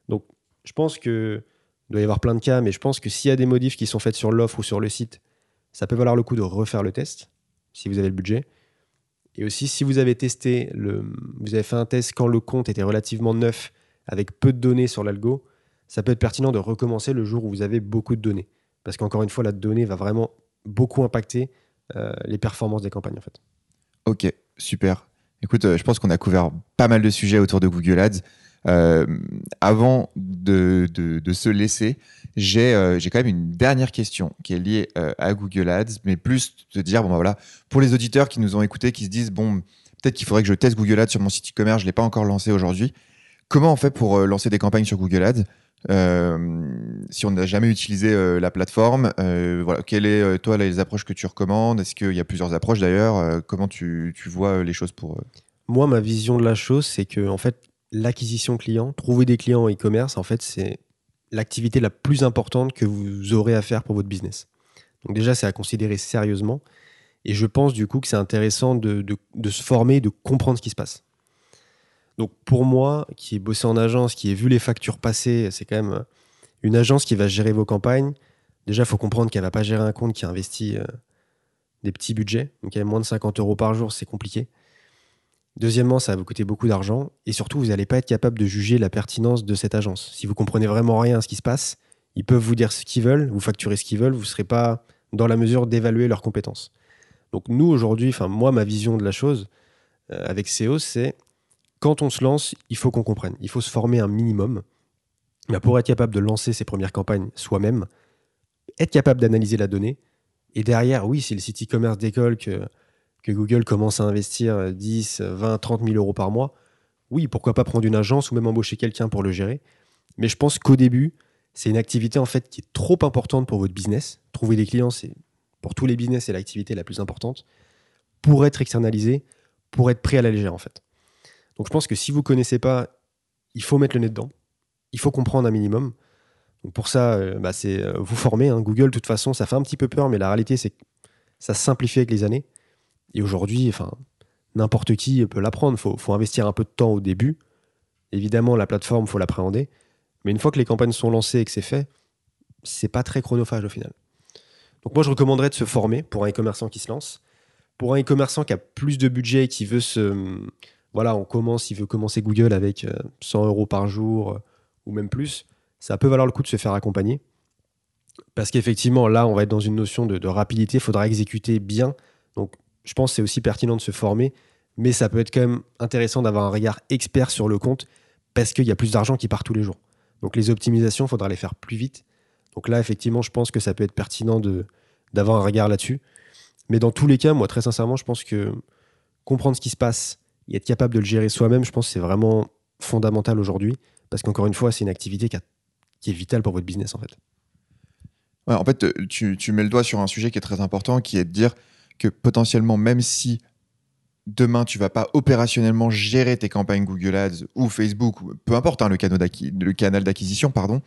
Donc, je pense que il doit y avoir plein de cas, mais je pense que s'il y a des modifs qui sont faits sur l'offre ou sur le site, ça peut valoir le coup de refaire le test, si vous avez le budget. Et aussi, si vous avez testé, vous avez fait un test quand le compte était relativement neuf avec peu de données sur l'algo, ça peut être pertinent de recommencer le jour où vous avez beaucoup de données. Parce qu'encore une fois, la donnée va vraiment beaucoup impacter euh, les performances des campagnes en fait. Ok, super. Écoute, euh, je pense qu'on a couvert pas mal de sujets autour de Google Ads. Euh, avant de, se laisser, j'ai quand même une dernière question qui est liée à Google Ads, mais plus de dire, bon bah voilà, pour les auditeurs qui nous ont écoutés, qui se disent, bon, peut-être qu'il faudrait que je teste Google Ads sur mon site e-commerce, je ne l'ai pas encore lancé aujourd'hui. Comment on fait pour euh, lancer des campagnes sur Google Ads si on n'a jamais utilisé la plateforme, voilà, quelles est toi les approches que tu recommandes? Est-ce qu'il y a plusieurs approches d'ailleurs? Comment tu, tu, vois les choses pour Moi, ma vision de la chose, c'est que en fait, l'acquisition client, trouver des clients en e-commerce, en fait, c'est l'activité la plus importante que vous aurez à faire pour votre business. Donc déjà, c'est à considérer sérieusement. Et je pense du coup que c'est intéressant de, se former, de comprendre ce qui se passe. Donc pour moi, qui ai bossé en agence, qui ai vu les factures passer, c'est quand même une agence qui va gérer vos campagnes. Déjà, il faut comprendre qu'elle ne va pas gérer un compte qui investit euh, des petits budgets. Donc, moins de 50 euros par jour, c'est compliqué. Deuxièmement, ça va vous coûter beaucoup d'argent. Et surtout, vous n'allez pas être capable de juger la pertinence de cette agence. Si vous comprenez vraiment rien à ce qui se passe, ils peuvent vous dire ce qu'ils veulent, vous facturer ce qu'ils veulent, vous ne serez pas dans la mesure d'évaluer leurs compétences. Donc nous, aujourd'hui, enfin moi, ma vision de la chose euh, avec SEO, c'est quand on se lance, il faut qu'on comprenne. Il faut se former un minimum mais pour être capable de lancer ses premières campagnes soi-même, être capable d'analyser la donnée. Et derrière, oui, si le site e-commerce décolle, que, Google commence à investir 10, 20, 30 000 euros par mois, oui, pourquoi pas prendre une agence ou même embaucher quelqu'un pour le gérer. Mais je pense qu'au début, c'est une activité en fait qui est trop importante pour votre business. Trouver des clients, c'est pour tous les business, c'est l'activité la plus importante pour être externalisé, pour être prêt à la légère en fait. Donc je pense que si vous connaissez pas, il faut mettre le nez dedans. Il faut comprendre un minimum. Donc pour ça, euh, bah, c'est euh, vous former. Hein. Google, de toute façon, ça fait un petit peu peur, mais la réalité, c'est que ça simplifie avec les années. Et aujourd'hui, n'importe qui peut l'apprendre. Il faut, faut, investir un peu de temps au début. Évidemment, la plateforme, il faut l'appréhender. Mais une fois que les campagnes sont lancées et que c'est fait, c'est pas très chronophage au final. Donc moi, je recommanderais de se former pour un e-commerçant qui se lance. Pour un e-commerçant qui a plus de budget et qui veut se... Voilà, on commence, il veut commencer Google avec 100 euh, euros par jour euh, ou même plus, ça peut valoir le coup de se faire accompagner. Parce qu'effectivement, là, on va être dans une notion de, rapidité, il faudra exécuter bien. Donc, je pense que c'est aussi pertinent de se former, mais ça peut être quand même intéressant d'avoir un regard expert sur le compte parce qu'il y a plus d'argent qui part tous les jours. Donc, les optimisations, il faudra les faire plus vite donc là, effectivement, je pense que ça peut être pertinent d'avoir un regard là-dessus. Mais dans tous les cas, moi, très sincèrement, je pense que comprendre ce qui se passe et être capable de le gérer soi-même, je pense c'est vraiment fondamental aujourd'hui. Parce qu'encore une fois, c'est une activité qui, est vitale pour votre business, en fait. en fait, tu, tu, mets le doigt sur un sujet qui est très important, qui est de dire que potentiellement, même si demain, tu vas pas opérationnellement gérer tes campagnes Google Ads ou Facebook, peu importe hein, le, le canal d'acquisition, pardon,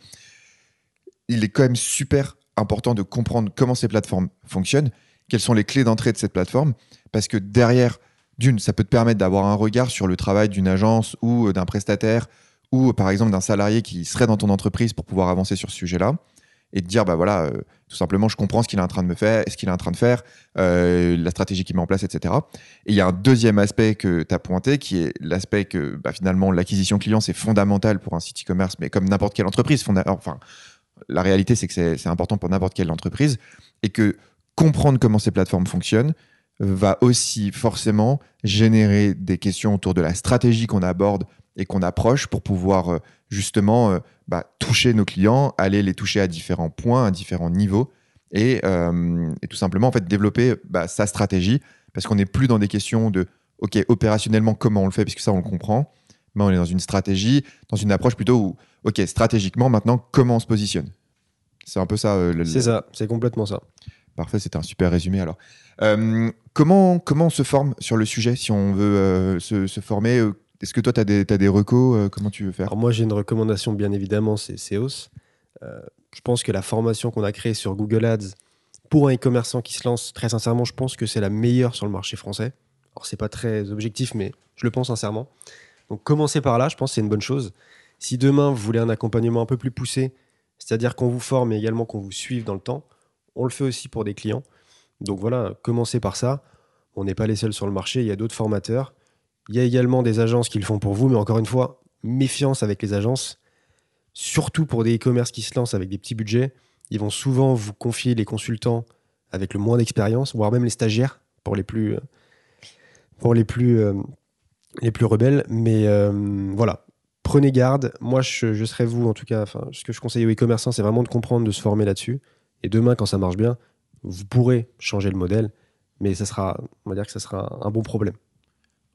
il est quand même super important de comprendre comment ces plateformes fonctionnent, quelles sont les clés d'entrée de cette plateforme, parce que derrière, d'une, ça peut te permettre d'avoir un regard sur le travail d'une agence ou euh, d'un prestataire ou par exemple d'un salarié qui serait dans ton entreprise pour pouvoir avancer sur ce sujet-là et te dire bah voilà euh, tout simplement je comprends ce qu'il est en train de me faire ce qu'il est en train de faire euh, la stratégie qu'il met en place etc et il y a un deuxième aspect que tu as pointé qui est l'aspect que bah, finalement l'acquisition client c'est fondamental pour un site e-commerce mais comme n'importe quelle entreprise enfin la réalité, c'est que c'est important pour n'importe quelle entreprise et que comprendre comment ces plateformes fonctionnent va aussi forcément générer des questions autour de la stratégie qu'on aborde et qu'on approche pour pouvoir euh, justement euh, bah, toucher nos clients, aller les toucher à différents points, à différents niveaux et, euh, tout simplement en fait développer bah, sa stratégie parce qu'on n'est plus dans des questions de ok opérationnellement comment on le fait puisque ça on le comprend, mais on est dans une stratégie, dans une approche plutôt où ok, stratégiquement, maintenant, comment on se positionne C'est un peu ça. Euh, c'est ça, c'est complètement ça. Parfait, c'était un super résumé alors. Euh, comment, comment on se forme sur le sujet si on veut euh, se, former Est-ce que toi, tu as des, des recos Comment tu veux faire? Moi, j'ai une recommandation, bien évidemment, c'est SEOS. je pense que la formation qu'on a créée sur Google Ads pour un e-commerçant qui se lance, très sincèrement, je pense que c'est la meilleure sur le marché français. Alors, c'est pas très objectif, mais je le pense sincèrement. Donc, commencer par là, je pense que c'est une bonne chose. Si demain, vous voulez un accompagnement un peu plus poussé, c'est-à-dire qu'on vous forme et également qu'on vous suive dans le temps, on le fait aussi pour des clients. Donc voilà, commencez par ça. On n'est pas les seuls sur le marché, il y a d'autres formateurs. Il y a également des agences qui le font pour vous, mais encore une fois, méfiance avec les agences, surtout pour des e-commerce qui se lancent avec des petits budgets. Ils vont souvent vous confier les consultants avec le moins d'expérience, voire même les stagiaires pour les plus, euh, euh, rebelles. Mais euh, voilà, prenez garde. Moi, je, serais vous, en tout cas, ce que je conseille aux e-commerçants, c'est vraiment de comprendre, de se former là-dessus. Et demain, quand ça marche bien, vous pourrez changer le modèle, mais ça sera, on va dire que ça sera un bon problème.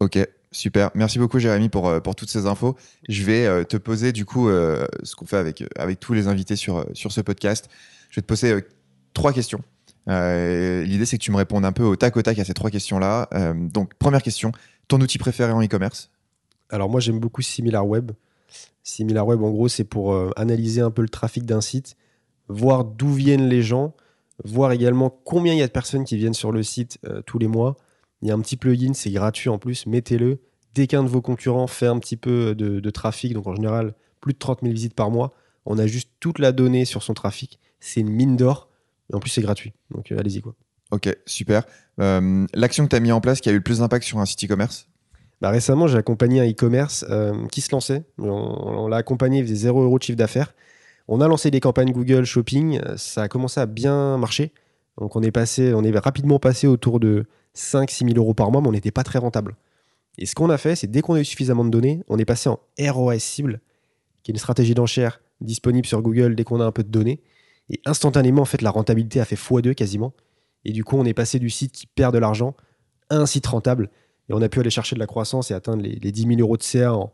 Ok, Super, merci beaucoup Jérémy pour, euh, pour toutes ces infos. Je vais euh, te poser du coup euh, ce qu'on fait avec, avec tous les invités sur, sur ce podcast. Je vais te poser trois questions. L'idée c'est que tu me répondes un peu au tac au tac à ces trois questions-là. donc première question, ton outil préféré en e-commerce? Alors moi j'aime beaucoup SimilarWeb. SimilarWeb en gros c'est pour analyser un peu le trafic d'un site, voir d'où viennent les gens, voir également combien il y a de personnes qui viennent sur le site tous les mois il y a un petit plugin, c'est gratuit en plus, mettez-le. Dès qu'un de vos concurrents fait un petit peu de, trafic, donc en général plus de 30 000 visites par mois, on a juste toute la donnée sur son trafic. C'est une mine d'or. Et en plus, c'est gratuit. Donc euh, allez-y. quoi. Ok, super. Euh, l'action que tu as mis en place qui a eu le plus d'impact sur un site e-commerce? Bah, Récemment, j'ai accompagné un e-commerce euh, qui se lançait. On, l'a accompagné, il faisait 0 euros de chiffre d'affaires. On a lancé des campagnes Google Shopping. Ça a commencé à bien marcher. Donc on est, passé, on est rapidement passé autour de 5-6 000 euros par mois, mais on n'était pas très rentable. Et ce qu'on a fait, c'est dès qu'on a eu suffisamment de données, on est passé en ROS cible, qui est une stratégie d'enchère disponible sur Google dès qu'on a un peu de données. Et instantanément, en fait, la rentabilité a fait x2 quasiment. Et du coup, on est passé du site qui perd de l'argent à un site rentable. Et on a pu aller chercher de la croissance et atteindre les, 10 000 euros de CA en,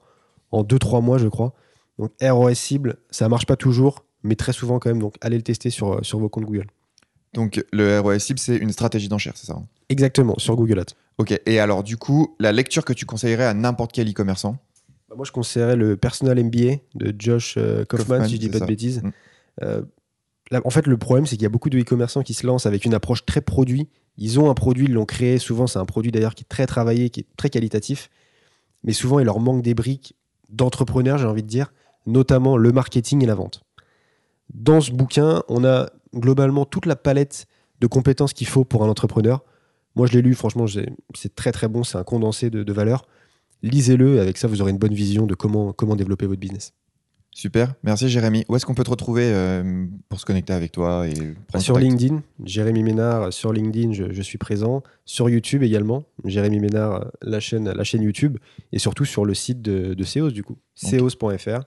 2-3 mois, je crois. Donc ROS cible, ça marche pas toujours, mais très souvent quand même. Donc allez le tester sur, sur vos comptes Google. Donc le ROS cible, c'est une stratégie d'enchère, c'est ça hein? Exactement, sur Google Ads. Ok, et alors du coup, la lecture que tu conseillerais à n'importe quel e-commerçant? Bah, Moi, je conseillerais le Personal MBA de Josh euh, Kaufman, si je dis pas de bêtises. Mm. Euh, en fait, le problème, c'est qu'il y a beaucoup de e-commerçants qui se lancent avec une approche très produit. Ils ont un produit, ils l'ont créé. Souvent, c'est un produit d'ailleurs qui est très travaillé, qui est très qualitatif. Mais souvent, il leur manque des briques d'entrepreneurs, j'ai envie de dire, notamment le marketing et la vente. Dans ce bouquin, on a globalement toute la palette de compétences qu'il faut pour un entrepreneur. Moi, je l'ai lu, franchement, c'est très très bon, c'est un condensé de, valeurs. Lisez-le, avec ça, vous aurez une bonne vision de comment, comment développer votre business. Super, merci Jérémy. Où est-ce qu'on peut te retrouver euh, pour se connecter avec toi et Sur LinkedIn, Jérémy Ménard, sur LinkedIn, je, suis présent. Sur YouTube également, Jérémy Ménard, la chaîne, la chaîne YouTube. Et surtout sur le site de, de Ceos, du coup. Ceos.fr,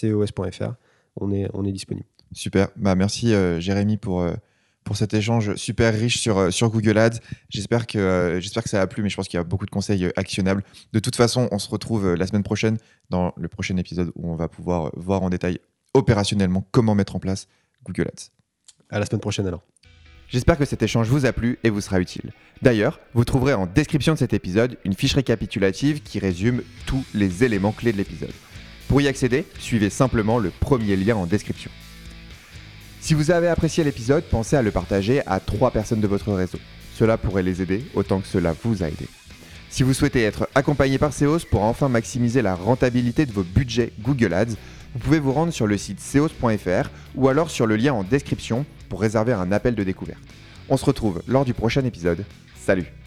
cos.fr, on est, on est disponible. Super, bah, merci euh, Jérémy pour, euh, pour cet échange super riche sur, euh, sur Google Ads. J'espère que, j'espère que ça a plu, mais je pense qu'il y a beaucoup de conseils actionnables. De toute façon, on se retrouve la semaine prochaine dans le prochain épisode où on va pouvoir voir en détail opérationnellement comment mettre en place Google Ads. À la semaine prochaine alors. J'espère que cet échange vous a plu et vous sera utile. D'ailleurs, vous trouverez en description de cet épisode une fiche récapitulative qui résume tous les éléments clés de l'épisode. Pour y accéder, suivez simplement le premier lien en description. Si vous avez apprécié l'épisode, pensez à le partager à trois personnes de votre réseau. Cela pourrait les aider autant que cela vous a aidé. Si vous souhaitez être accompagné par Seos pour enfin maximiser la rentabilité de vos budgets Google Ads, vous pouvez vous rendre sur le site seos.fr ou alors sur le lien en description pour réserver un appel de découverte. On se retrouve lors du prochain épisode. Salut